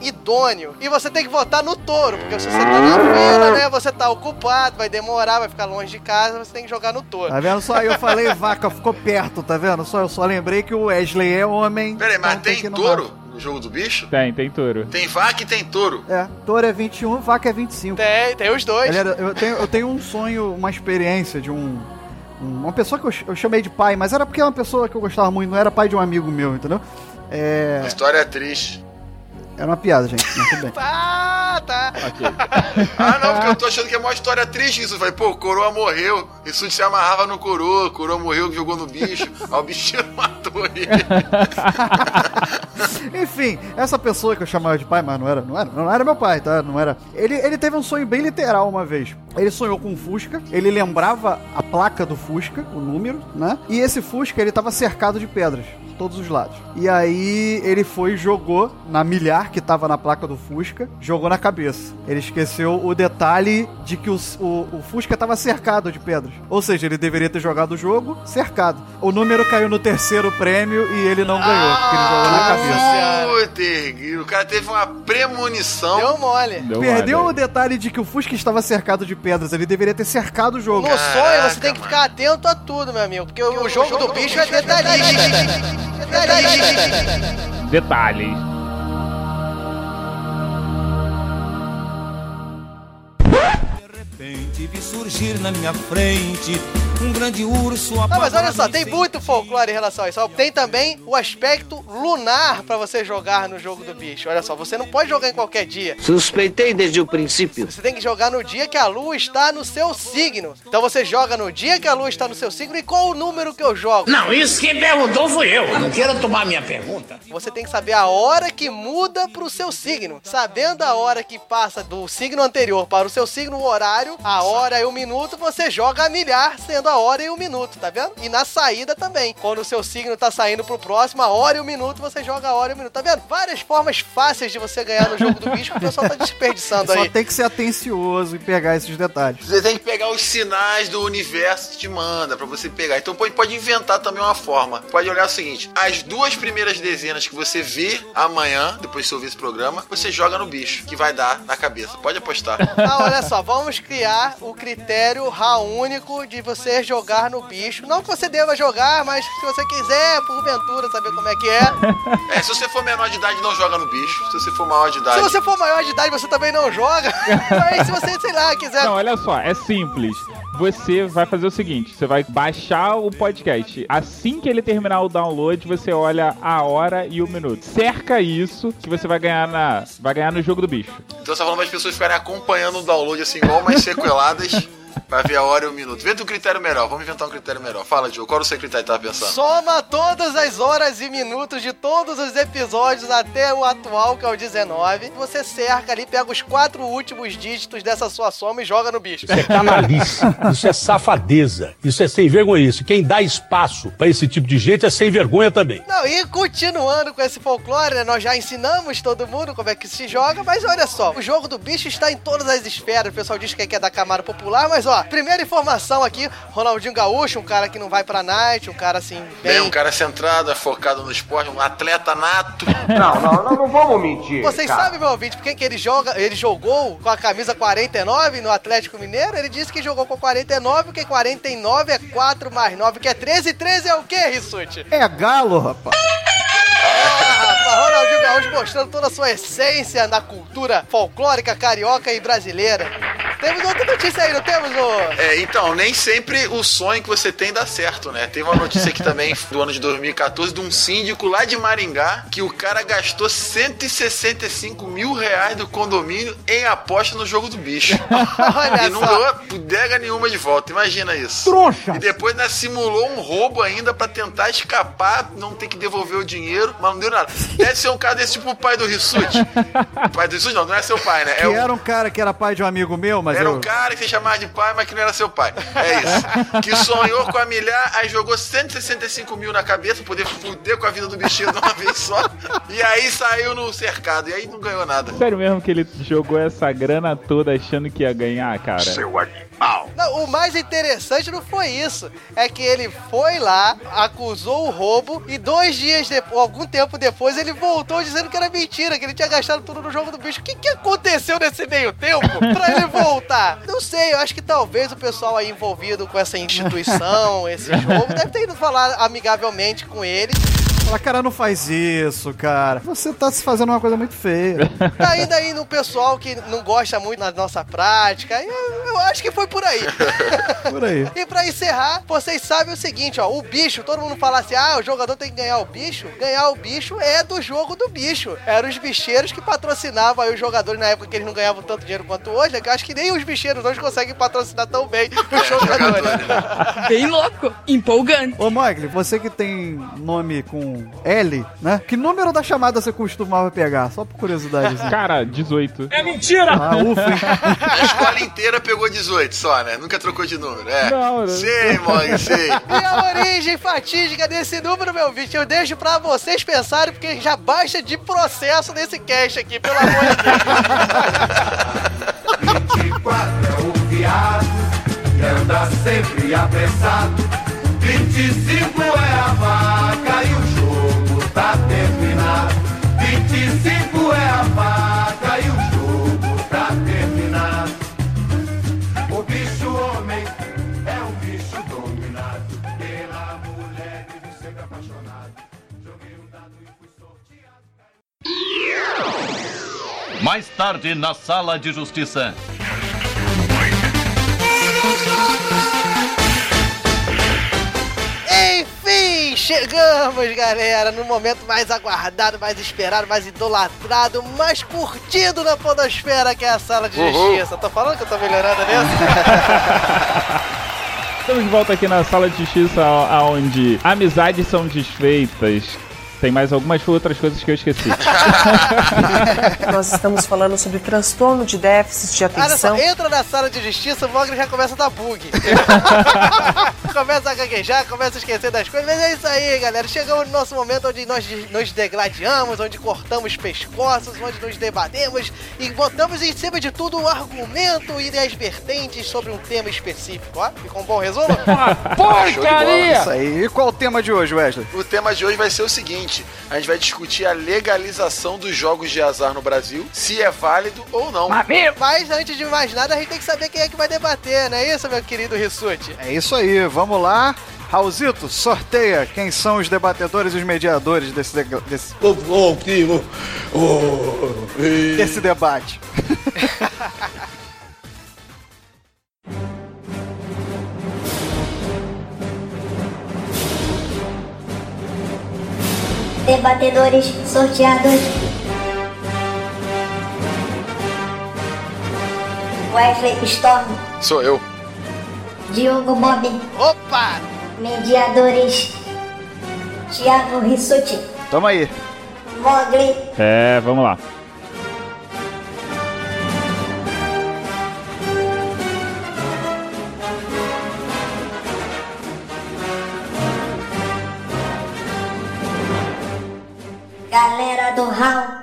E você tem que votar no touro, porque se você tá na fila, né? Você tá ocupado, vai demorar, vai ficar longe de casa, você tem que jogar no touro. Tá vendo? Só eu falei vaca, ficou perto, tá vendo? Só, eu só lembrei que o Wesley é homem. Peraí, mas então tem que ir no touro no jogo do bicho? Tem, tem touro. Tem vaca e tem touro. É, touro é 21, vaca é 25. Tem, tem os dois. Galera, eu tenho, eu tenho um sonho, uma experiência de um. Uma pessoa que eu, eu chamei de pai, mas era porque é uma pessoa que eu gostava muito, não era pai de um amigo meu, entendeu? É. A história é triste. Era uma piada, gente, mas tudo bem. Ah, tá. Ah, não, porque eu tô achando que é uma história triste isso. Vai, pô, o coroa morreu. Isso se amarrava no coroa. O coroa morreu, jogou no bicho. Aí o bichinho matou ele. Enfim, essa pessoa que eu chamava de pai, mas não era, não era, não era meu pai, tá? Não era. Ele, ele teve um sonho bem literal uma vez. Ele sonhou com um Fusca, ele lembrava a placa do Fusca, o número, né? E esse Fusca, ele tava cercado de pedras, de todos os lados. E aí ele foi e jogou na milhar que tava na placa do Fusca, jogou na cabeça. Ele esqueceu o detalhe de que o, o, o Fusca tava cercado de pedras. Ou seja, ele deveria ter jogado o jogo cercado. O número caiu no terceiro prêmio e ele não ganhou, porque ele jogou na cabeça. Puta, o cara teve uma premonição. Deu mole. Perdeu o detalhe de que o Fusca estava cercado de pedras. Ele deveria ter cercado o jogo. No sonho você tem que ficar atento a tudo, meu amigo, porque o, jogo, do bicho é detalhista. Detalhista. Detalhes. Repente vi surgir na minha frente um grande urso Não, mas olha só, tem muito folclore em relação a isso. Tem também o aspecto lunar pra você jogar no jogo do bicho. Olha só, você não pode jogar em qualquer dia. Suspeitei desde o princípio. Você tem que jogar no dia que a lua está no seu signo. Então você joga no dia que a lua está no seu signo e qual o número que eu jogo? Não, isso quem perguntou fui eu. Não queira tomar minha pergunta. Você tem que saber a hora que muda pro seu signo. Sabendo a hora que passa do signo anterior para o seu signo, o horário, a hora e o minuto, você joga a milhar, sendo a hora e o minuto, tá vendo? E na saída também. Quando o seu signo tá saindo pro próximo, a hora e o minuto, você joga a hora e o minuto, tá vendo? Várias formas fáceis de você ganhar no jogo do bicho que o pessoal tá desperdiçando Só aí. tem que ser atencioso e pegar esses detalhes. Você tem que pegar os sinais do universo que te manda pra você pegar. Então pode, pode inventar também uma forma. Pode olhar o seguinte: as duas primeiras dezenas que você vê amanhã, depois você ouvir esse programa, você joga no bicho, que vai dar na cabeça. Pode apostar. Ah, olha só, vamos criar o critério RA único de você jogar no bicho. Não que você deva jogar, mas se você quiser, porventura, saber como é que é. É, se você for menor de idade, não joga no bicho. Se você for maior de idade. Se você for maior de idade, você também não joga. Mas se você, sei lá, quiser. Não, olha só, é simples. Você vai fazer o seguinte: você vai baixar o podcast. Assim que ele terminar o download, você olha a hora e o minuto. Cerca isso que você vai ganhar na, vai ganhar no jogo do bicho. Então você tá falando para as pessoas ficarem acompanhando o download assim, igual umas sequeladas, pra ver a hora e o minuto. Vê um critério melhor, vamos inventar um critério melhor. Fala, Diogo, qual era o seu critério que tava pensando? Soma todas as horas e minutos de todos os episódios até o atual, que é o 19. Você cerca ali, pega os quatro últimos dígitos dessa sua soma e joga no bicho. Isso é canalice, isso é safadeza, isso é sem vergonhice. Quem dá espaço pra esse tipo de gente é sem vergonha também. Não, e continuando com esse folclore, né, nós já ensinamos todo mundo como é que se joga, mas olha só, o jogo do bicho está em todas as esferas. O pessoal diz que é da Camada Popular, mas ó, primeira informação aqui, Ronaldinho Gaúcho, um cara que não vai pra night, um cara assim, Bem, bem... um cara centrado, é focado no esporte, um atleta nato. Não, não, não, não vamos mentir. Vocês cara. sabem, meu ouvinte, por que que ele joga, ele jogou com a camisa 49 no Atlético Mineiro? Ele disse que jogou com 49, porque 49 é 4 mais 9, que é 13, e 13 é o quê, Rissuti? É galo, rapaz. Ronaldinho Gaúcho mostrando toda a sua essência na cultura folclórica carioca e brasileira. Temos outra notícia aí, não temos, ô? É, então, nem sempre o sonho que você tem dá certo, né? Teve uma notícia aqui também do ano de 2014 de um síndico lá de Maringá que o cara gastou 165 mil reais do condomínio em aposta no jogo do bicho. Olha e não só. ganhou bodega nenhuma de volta, imagina isso. Trouxa! E depois né, simulou um roubo ainda pra tentar escapar, não ter que devolver o dinheiro, mas não deu nada. Deve ser um cara desse tipo o pai do Rissuti. O pai do Rissuti não, não é seu pai, né? Que É o era um cara que era pai de um amigo meu, mas era eu- um cara que você chamava de pai, mas que não era seu pai. É isso. que sonhou com a milhar, aí jogou 165 mil na cabeça, pra poder fuder com a vida do bichinho de uma vez só. E aí saiu no cercado. E aí não ganhou nada. Sério mesmo que ele jogou essa grana toda achando que ia ganhar, cara? Seu animal. Não, o mais interessante não foi isso. É que ele foi lá, acusou o roubo e dois dias depois, algum tempo depois, ele voltou dizendo que era mentira, que ele tinha gastado tudo no jogo do bicho. O que, que aconteceu nesse meio tempo pra ele voltar? Não sei, eu acho que talvez o pessoal aí envolvido com essa instituição, esse jogo, deve ter ido falar amigavelmente com ele. Fala, cara, não faz isso, cara. Você tá se fazendo uma coisa muito feia. Tá ainda aí no pessoal que não gosta muito da nossa prática. Eu, eu acho que foi por aí. Por aí. E pra encerrar, vocês sabem o seguinte, ó, o bicho, todo mundo fala assim, ah, o jogador tem que ganhar o bicho. Ganhar o bicho é do jogo do bicho. Eram os bicheiros que patrocinavam aí os jogadores na época que eles não ganhavam tanto dinheiro quanto hoje. Que eu acho que nem os bicheiros hoje conseguem patrocinar tão bem os jogadores. Bem louco, empolgante. Ô, Mogli, você que tem nome com L, né? Que número da chamada você costumava pegar? Só por curiosidade, assim. Cara, 18. É mentira! Ah, ufa, hein? A escola inteira pegou 18 só, né? Nunca trocou de número. É. Não, não. Sei, mãe, sei. E a origem fatídica desse número, meu bicho, eu deixo pra vocês pensarem, porque já basta de processo nesse cast aqui, pelo amor de Deus. 24 é o viado que anda sempre apressado. 25 é a vaca e o tá terminado. 25 é a vaca e o jogo tá terminado. O bicho homem é o bicho dominado pela mulher vive sempre apaixonado. Joguei um dado e fui sorteado. Mais tarde, na sala de justiça. Enfim, chegamos, galera, no momento mais aguardado, mais esperado, mais idolatrado, mais curtido na podosfera, que é a sala de Uhul. justiça. Tô falando que eu tô melhorando mesmo? Estamos de volta aqui na sala de justiça, onde amizades são desfeitas. Tem mais algumas outras coisas que eu esqueci. Nós estamos falando sobre transtorno de déficit de Olha só, atenção. entra na sala de justiça, o Mogli já começa a dar bug. começa a gaguejar, começa a esquecer das coisas. Mas é isso aí, galera. Chegamos no nosso momento onde nós nos degladiamos, onde cortamos pescoços, onde nos debatemos e botamos em cima de tudo um argumento e as vertentes sobre um tema específico. Ó, ficou um bom resumo? Isso aí. E qual o tema de hoje, Wesley? O tema de hoje vai ser o seguinte: a gente vai discutir a legalização dos jogos de azar no Brasil, se é válido ou não. Mas antes de mais nada, a gente tem que saber quem é que vai debater, não é isso, meu querido Rissuti? É isso aí, vamos lá. Raulzito, sorteia quem são os debatedores e os mediadores desse, dega- desse, desse debate. Debatedores sorteados. Wesley Storm, Sou eu. Diogo Bob. Opa! Mediadores. Thiago Rissuti, Tamo aí. Mogli, É, vamos lá. Galera do Hall.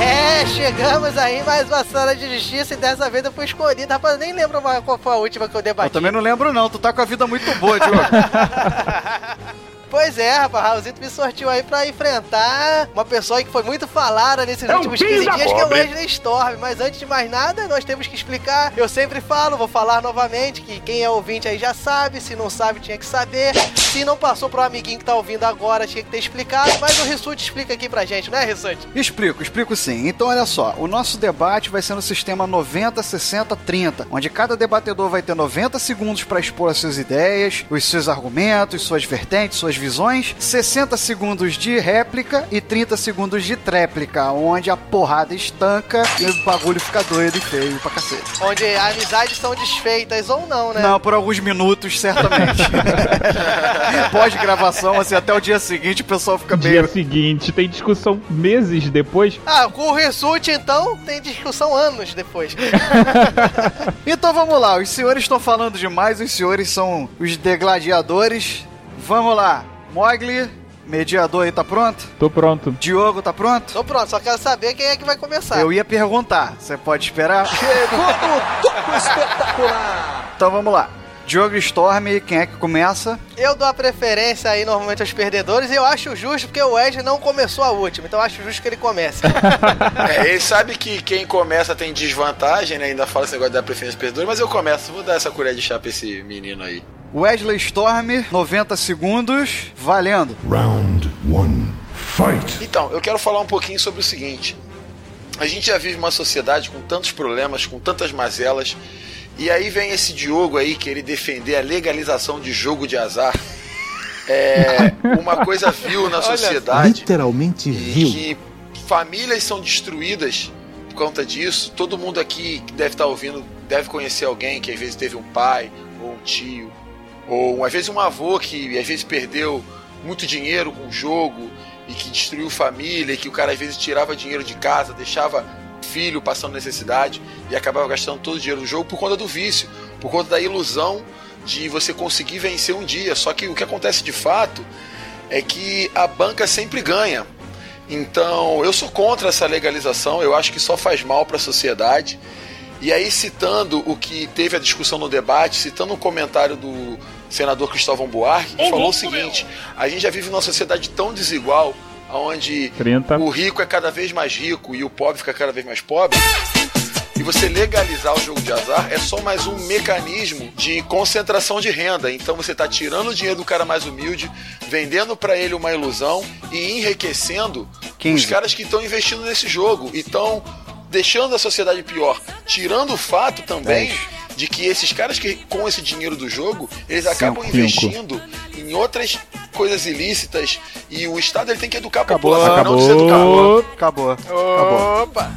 É, chegamos aí mais uma sala de justiça e dessa vez eu fui escolhido. Rapaz, eu nem lembro qual foi a última que eu Eu debati. também não lembro não, tu tá com a vida muito boa, Diogo. Pois é, rapaz, Raulzito me sortiu aí pra enfrentar uma pessoa que foi muito falada nesses É últimos filho 15 da dias, que é o. Wesley Storm. Mas antes de mais nada, nós temos que explicar. Eu sempre falo, vou falar novamente, que quem é ouvinte aí já sabe, se não sabe, tinha que saber. Se não passou pro amiguinho que tá ouvindo agora, tinha que ter explicado. Mas o Rissuti explica aqui pra gente, não é, Rissuti? Explico, explico sim. Então, olha só, o nosso debate vai ser no sistema 90, 60, 30, onde cada debatedor vai ter 90 segundos para expor as suas ideias, os seus argumentos, suas vertentes, suas visões, 60 segundos de réplica e 30 segundos de tréplica, onde a porrada estanca e o bagulho fica doido e feio pra cacete. Onde amizades são desfeitas ou não, né? Não, por alguns minutos, certamente. Pós-gravação, assim, até o dia seguinte, o pessoal fica Dia meio... seguinte, tem discussão meses depois. Ah, com o Rissuti, então, tem discussão anos depois. Então vamos lá, os senhores estão falando demais, os senhores são os degladiadores. Vamos lá, Mogli, mediador aí, tá pronto? Tô pronto. Diogo, tá pronto? Tô pronto, só quero saber quem é que vai começar. Eu ia perguntar, você pode esperar? Chegou o Toco Espetacular! Então vamos lá. Diogo Storm, quem é que começa? Eu dou a preferência aí normalmente aos perdedores e eu acho justo porque o Ed não começou a última, então eu acho justo que ele comece. É, ele sabe que quem começa tem desvantagem, né? Ainda fala esse negócio da preferência perdedor, mas eu começo. Vou dar essa colher de chá pra esse menino aí. Wesley Storm, 90 segundos, valendo. Round 1. Fight. Então, eu quero falar um pouquinho sobre o seguinte. A gente já vive uma sociedade com tantos problemas, com tantas mazelas, e aí vem esse Diogo aí querer defender a legalização de jogo de azar. É uma coisa vil na sociedade. Literalmente vil. que famílias são destruídas por conta disso. Todo mundo aqui que deve estar ouvindo deve conhecer alguém que às vezes teve um pai ou um tio ou às vezes um avô que às vezes perdeu muito dinheiro com o jogo e que destruiu família, e que o cara às vezes tirava dinheiro de casa, deixava filho passando necessidade e acabava gastando todo o dinheiro do jogo por conta do vício, por conta da ilusão de você conseguir vencer um dia. Só que o que acontece de fato é que a banca sempre ganha. Então, eu sou contra essa legalização, eu acho que só faz mal para a sociedade. E aí, citando o que teve a discussão no debate, citando um comentário do senador Cristóvão Buarque, que falou o seguinte: a gente já vive numa sociedade tão desigual, onde 30. o rico é cada vez mais rico e o pobre fica cada vez mais pobre. E você legalizar o jogo de azar é só mais um mecanismo de concentração de renda. Então você está tirando o dinheiro do cara mais humilde, vendendo para ele uma ilusão e enriquecendo os caras que estão investindo nesse jogo. E estão deixando a sociedade pior. Tirando o fato também de que esses caras que com esse dinheiro do jogo, eles acabam Cinco. investindo em outras coisas ilícitas e o Estado ele tem que educar a Acabou, população, não acabou, deseducar. acabou, acabou. Opa!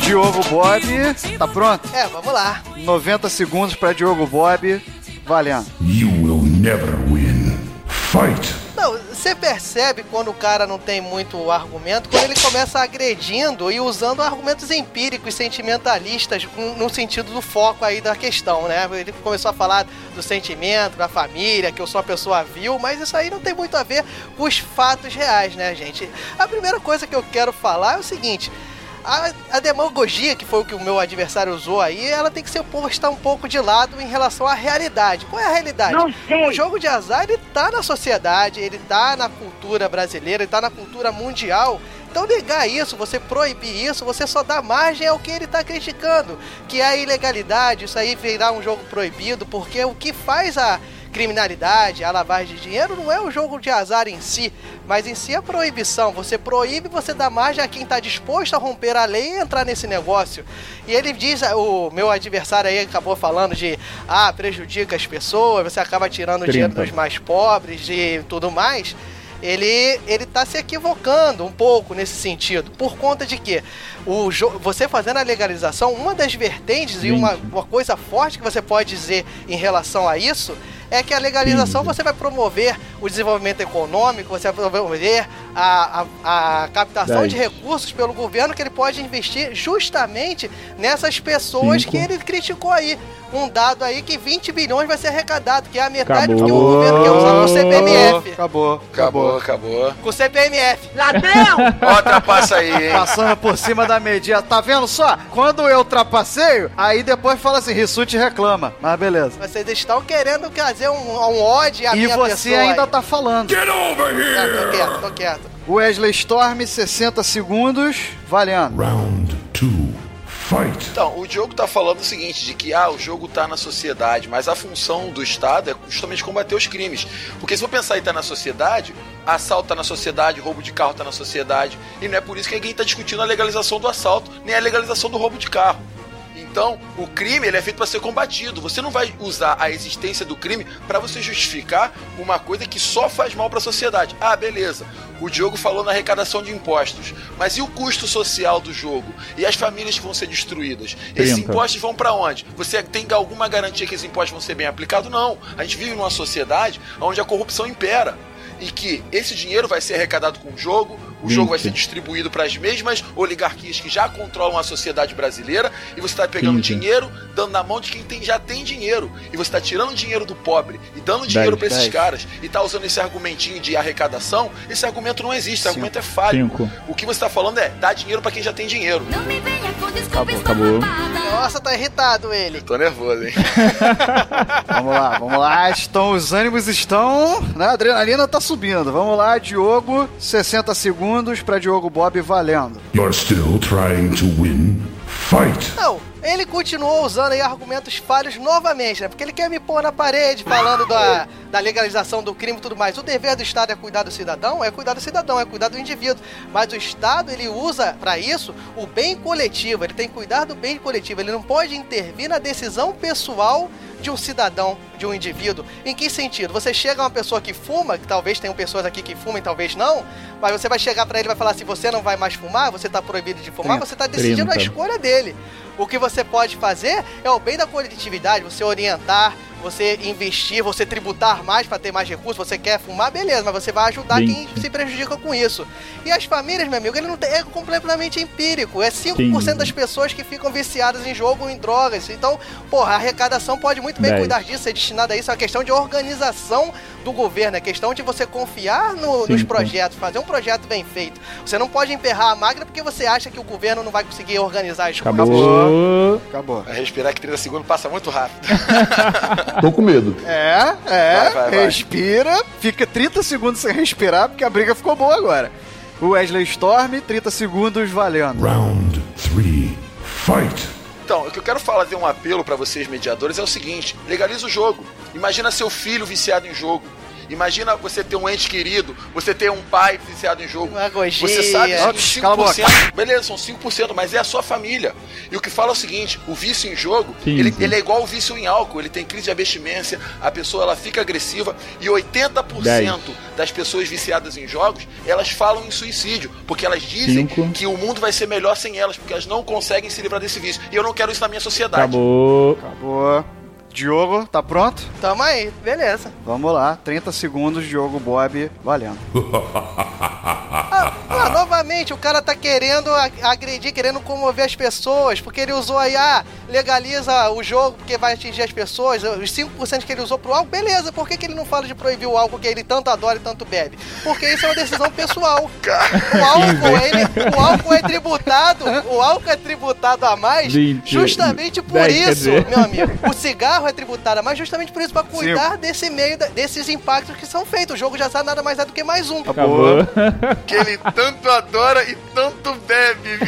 Diogo Bob, tá pronto? É, vamos lá. 90 segundos pra Diogo Bob, valendo. You will never win. Fight. Não, você percebe quando o cara não tem muito argumento, quando ele começa agredindo e usando argumentos empíricos, sentimentalistas, no sentido do foco aí da questão, né? Ele começou a falar do sentimento, da família, que eu sou uma pessoa vil, mas isso aí não tem muito a ver com os fatos reais, né, gente? A primeira coisa que eu quero falar é o seguinte. A, a demagogia, que foi o que o meu adversário usou aí, ela tem que ser posta um pouco de lado em relação à realidade. Qual é a realidade? Não sei. O jogo de azar, ele tá na sociedade, ele tá na cultura brasileira, ele tá na cultura mundial. Então negar isso, você proibir isso, você só dá margem ao que ele tá criticando, que é a ilegalidade, isso aí virar um jogo proibido, porque o que faz a criminalidade, a lavagem de dinheiro não é o jogo de azar em si, mas em si a proibição. Você proíbe, você dá margem a quem está disposto a romper a lei e entrar nesse negócio. E ele diz, o meu adversário aí acabou falando de, ah, prejudica as pessoas, você acaba tirando o dinheiro 30. dos mais pobres e tudo mais. Ele, ele tá se equivocando um pouco nesse sentido. Por conta de que o você fazendo a legalização, uma das vertentes e uma, uma coisa forte que você pode dizer em relação a isso é que a legalização você vai promover o desenvolvimento econômico, você vai promover a, a, a captação Dez. de recursos pelo governo que ele pode investir justamente nessas pessoas Cinco. que ele criticou aí. Um dado aí que 20 bilhões vai ser arrecadado, que é a metade do que o Acabou. governo quer usar no CPMF. Acabou, Acabou, acabou. Com o CPMF. Ladrão! Ó, ultrapassa aí, hein? Passando por cima da medida. Tá vendo só? Quando eu ultrapasseio, aí depois fala assim, Rissuti reclama. Mas beleza. Vocês estão querendo fazer um, um ódio à E minha você pessoa ainda aí. tá falando. Get over here! Ah, tô quieto, tô quieto. Wesley Storm, 60 segundos, valendo. Round 2. Fight. Então, o Diogo tá falando o seguinte, de que ah, o jogo tá na sociedade, mas a função do Estado é justamente combater os crimes. Porque se for pensar em tá na sociedade, assalto tá na sociedade, roubo de carro tá na sociedade, e não é por isso que ninguém tá discutindo a legalização do assalto, nem a legalização do roubo de carro. Então, o crime ele é feito para ser combatido. Você não vai usar a existência do crime para você justificar uma coisa que só faz mal para a sociedade. Ah, beleza. O Diogo falou na arrecadação de impostos, mas e o custo social do jogo? E as famílias que vão ser destruídas? Esses 30. impostos vão para onde? Você tem alguma garantia que esses impostos vão ser bem aplicados? Não. A gente vive numa sociedade onde a corrupção impera e que esse dinheiro vai ser arrecadado com o jogo, o jogo vai ser distribuído para as mesmas oligarquias que já controlam a sociedade brasileira e você está pegando 15. dinheiro, dando na mão de quem tem, já tem dinheiro e você está tirando dinheiro do pobre e dando dinheiro para esses 10. caras e tá usando esse argumentinho de arrecadação, esse argumento não existe, esse argumento é falho. Cinco. O que você está falando é dar dinheiro para quem já tem dinheiro. Acabou, acabou. Nossa, tá irritado ele. Tô nervoso, hein? Vamos lá, vamos lá. Estão, os ânimos estão. né? A adrenalina tá subindo. Vamos lá, Diogo. 60 segundos pra Diogo Bob valendo. You're still trying to win? Fight! Não, ele continuou usando aí argumentos falhos novamente, né? Porque ele quer me pôr na parede falando da, da legalização do crime e tudo mais. O dever do Estado é cuidar do cidadão? É cuidar do cidadão, é cuidar do indivíduo. Mas o Estado, ele usa para isso o bem coletivo. Ele tem que cuidar do bem coletivo. Ele não pode intervir na decisão pessoal de um cidadão, de um indivíduo. Em que sentido? Você chega a uma pessoa que fuma, que talvez tenham pessoas aqui que fumem, talvez não, mas você vai chegar para ele e vai falar assim: você não vai mais fumar, você tá proibido de fumar, você tá decidindo a escolha dele. O que você pode fazer é o bem da coletividade, você orientar, você investir, você tributar mais para ter mais recursos, você quer fumar, beleza, mas você vai ajudar quem Vinte. se prejudica com isso. E as famílias, meu amigo, ele não tem, é completamente empírico. É 5% Quinze. das pessoas que ficam viciadas em jogo ou em drogas. Então, porra, a arrecadação pode muito bem Dez. cuidar disso, ser destinada a isso. É uma questão de organização do governo, é questão de você confiar no- nos Cinco. projetos, fazer um projeto bem feito. Você não pode emperrar a máquina porque você acha que o governo não vai conseguir organizar as coisas. Acabou. Acabou. Vai respirar que 30 segundos passa muito rápido. Tô com medo. É, é. Vai, vai, vai. respira. Fica 30 segundos sem respirar, porque a briga ficou boa agora. O Wesley Storm, 30 segundos valendo. Round 3. Fight! Então, o que eu quero fazer um apelo pra vocês, mediadores, é o seguinte: legaliza o jogo. Imagina seu filho viciado em jogo. Imagina você ter um ente querido, você ter um pai viciado em jogo. Você sabe que Ops, cala a boca. 5%, beleza, são 5%, mas é a sua família. E o que fala é o seguinte: o vício em jogo, ele, ele é igual o vício em álcool, ele tem crise de abstinência, a pessoa ela fica agressiva e 80% Dez. das pessoas viciadas em jogos, elas falam em suicídio, porque elas dizem Cinco. que o mundo vai ser melhor sem elas, porque elas não conseguem se livrar desse vício. E eu não quero isso na minha sociedade. Acabou. Acabou. Diogo, tá pronto? Tamo aí, beleza. Vamos lá, 30 segundos, Diogo Bob, valendo. Ah, ah, novamente, o cara tá querendo agredir, querendo comover as pessoas, porque ele usou aí, ah, legaliza o jogo porque vai atingir as pessoas, os 5% que ele usou pro álcool, beleza, por que, que ele não fala de proibir o álcool que ele tanto adora e tanto bebe? Porque isso é uma decisão pessoal. O álcool, ele, o álcool é tributado, o álcool é tributado a mais justamente por isso, meu amigo. O cigarro é tributado a mais justamente por isso, pra cuidar desse meio, desses impactos que são feitos. O jogo já sabe nada mais é do que mais um. Acabou. Que ele tanto adora e tanto bebe.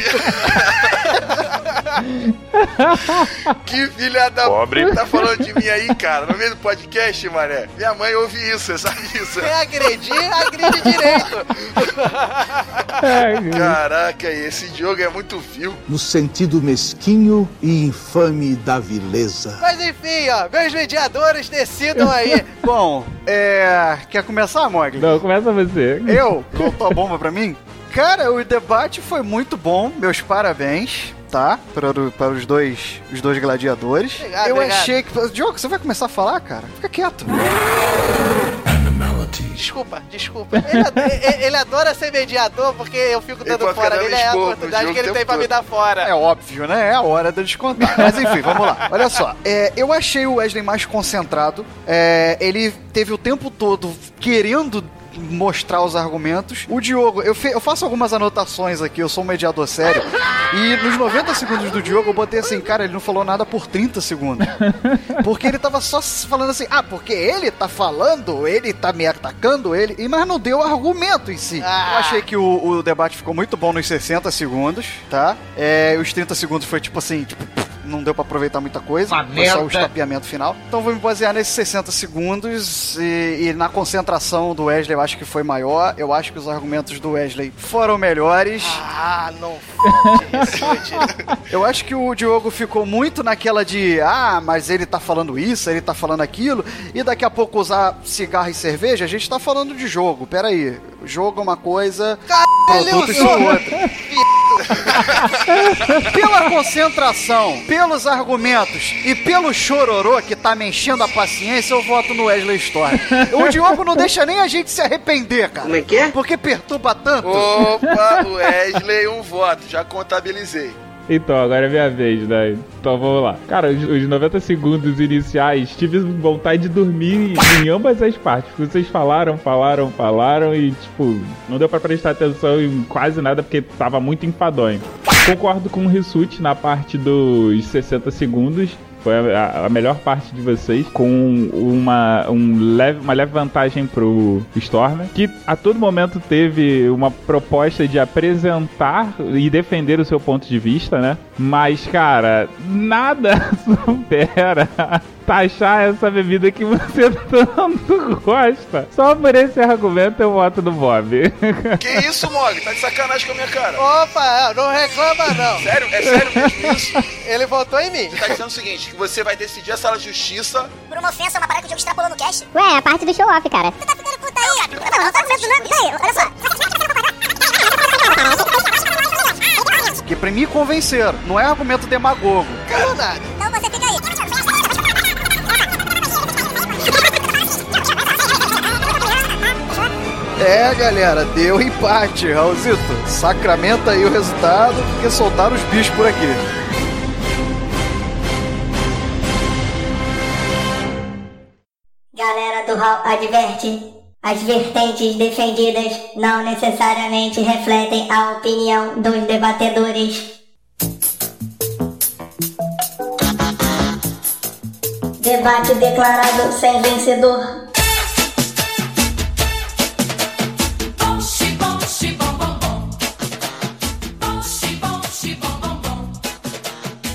que filha da Pobre. tá falando de mim aí, cara, no meio do podcast, mané. Minha mãe ouve isso, você sabe disso. Quer agredir, agride direito. Caraca, esse jogo é muito vil. No sentido mesquinho e infame da vileza. Mas enfim, ó, meus mediadores decidam aí. Bom, é. Quer começar, Mogli? Não, começa você. Eu? Soltou a bomba pra mim? Cara, o debate foi muito bom. Meus parabéns, tá? Para, para os dois os dois gladiadores. Obrigado, eu obrigado. achei que. Diogo, você vai começar a falar, cara? Fica quieto. Desculpa, desculpa. Ele, ad- ele- ele adora ser mediador porque eu fico dando fora dele. É a oportunidade que ele tem pra me dar fora. É óbvio, né? É a hora de descontar. Mas enfim, vamos lá. Olha só. é, eu achei o Wesley mais concentrado. É, ele teve o tempo todo querendo mostrar os argumentos. O Diogo, eu, fe- eu faço algumas anotações aqui, eu sou um mediador sério. E nos 90 segundos do Diogo eu botei assim, cara, ele não falou nada por 30 segundos. Porque ele tava só falando assim, ah, porque ele tá falando, ele tá me atacando, ele. e- Mas não deu argumento em si. Eu achei que o, o debate ficou muito bom nos 60 segundos, tá? É, os 30 segundos foi tipo assim, tipo. Não deu pra aproveitar muita coisa. Uma foi só o merda. estapeamento final. Então vou me basear nesses 60 segundos e, e na concentração do Wesley eu acho que foi maior. Eu acho que os argumentos do Wesley foram melhores. Ah, não. Eu acho que o Diogo ficou muito naquela de ah, mas ele tá falando isso, ele tá falando aquilo, e daqui a pouco usar cigarro e cerveja, a gente tá falando de jogo. Peraí, jogo é uma coisa, produtos são outra. Pela concentração, pelos argumentos e pelo chororô que tá me enchendo a paciência, eu voto no Wesley Storm. O Diogo não deixa nem a gente se arrepender, cara. Como é que é? Porque perturba tanto. Opa, Wesley, um voto, já contabilizei. Então, agora é minha vez, né? Então vamos lá. Cara, os, os 90 segundos iniciais, tive vontade de dormir em ambas as partes. Porque vocês falaram, falaram, falaram e, tipo, não deu pra prestar atenção em quase nada porque tava muito enfadonho. Concordo com o Rissuti na parte dos 60 segundos. Foi a, a melhor parte de vocês, com uma, um leve, uma leve vantagem pro Stormer, que a todo momento teve uma proposta de apresentar e defender o seu ponto de vista, né? Mas, cara, nada supera taxar essa bebida que você tanto gosta. Só por esse argumento eu voto no Bob. Que isso, Mog? Tá de sacanagem com a minha cara. Opa, não reclama não. Sério? É sério mesmo isso? Ele votou em mim. Você tá dizendo o seguinte, que você vai decidir a sala de justiça Por uma ofensa, uma parada que o jogo extrapolou no cast. Ué, é a parte do show off, cara. Tu tá ficando puta aí, cara. Não, não tá ficando não. Peraí, olha só. Que pra mim convenceram, não é argumento demagogo. Não nada. Então você fica aí. É, galera, deu empate, Raulzito. Sacramenta aí o resultado, porque soltaram os bichos por aqui. Galera do Hall adverte. As vertentes defendidas não necessariamente refletem a opinião dos debatedores. Debate declarado sem vencedor.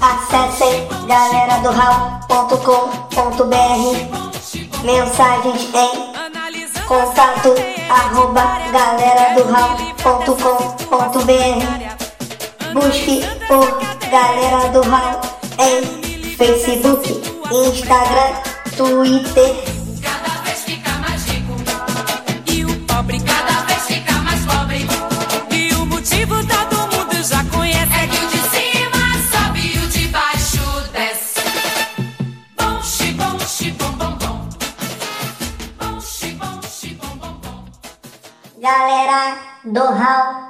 Acessem galeradohall.com.br Mensagens em contato arroba galeradohall.com.br Busque por Galera do Hall em Facebook, Instagram, Twitter. Cada vez fica mais rico. E o pobre Galera do Hall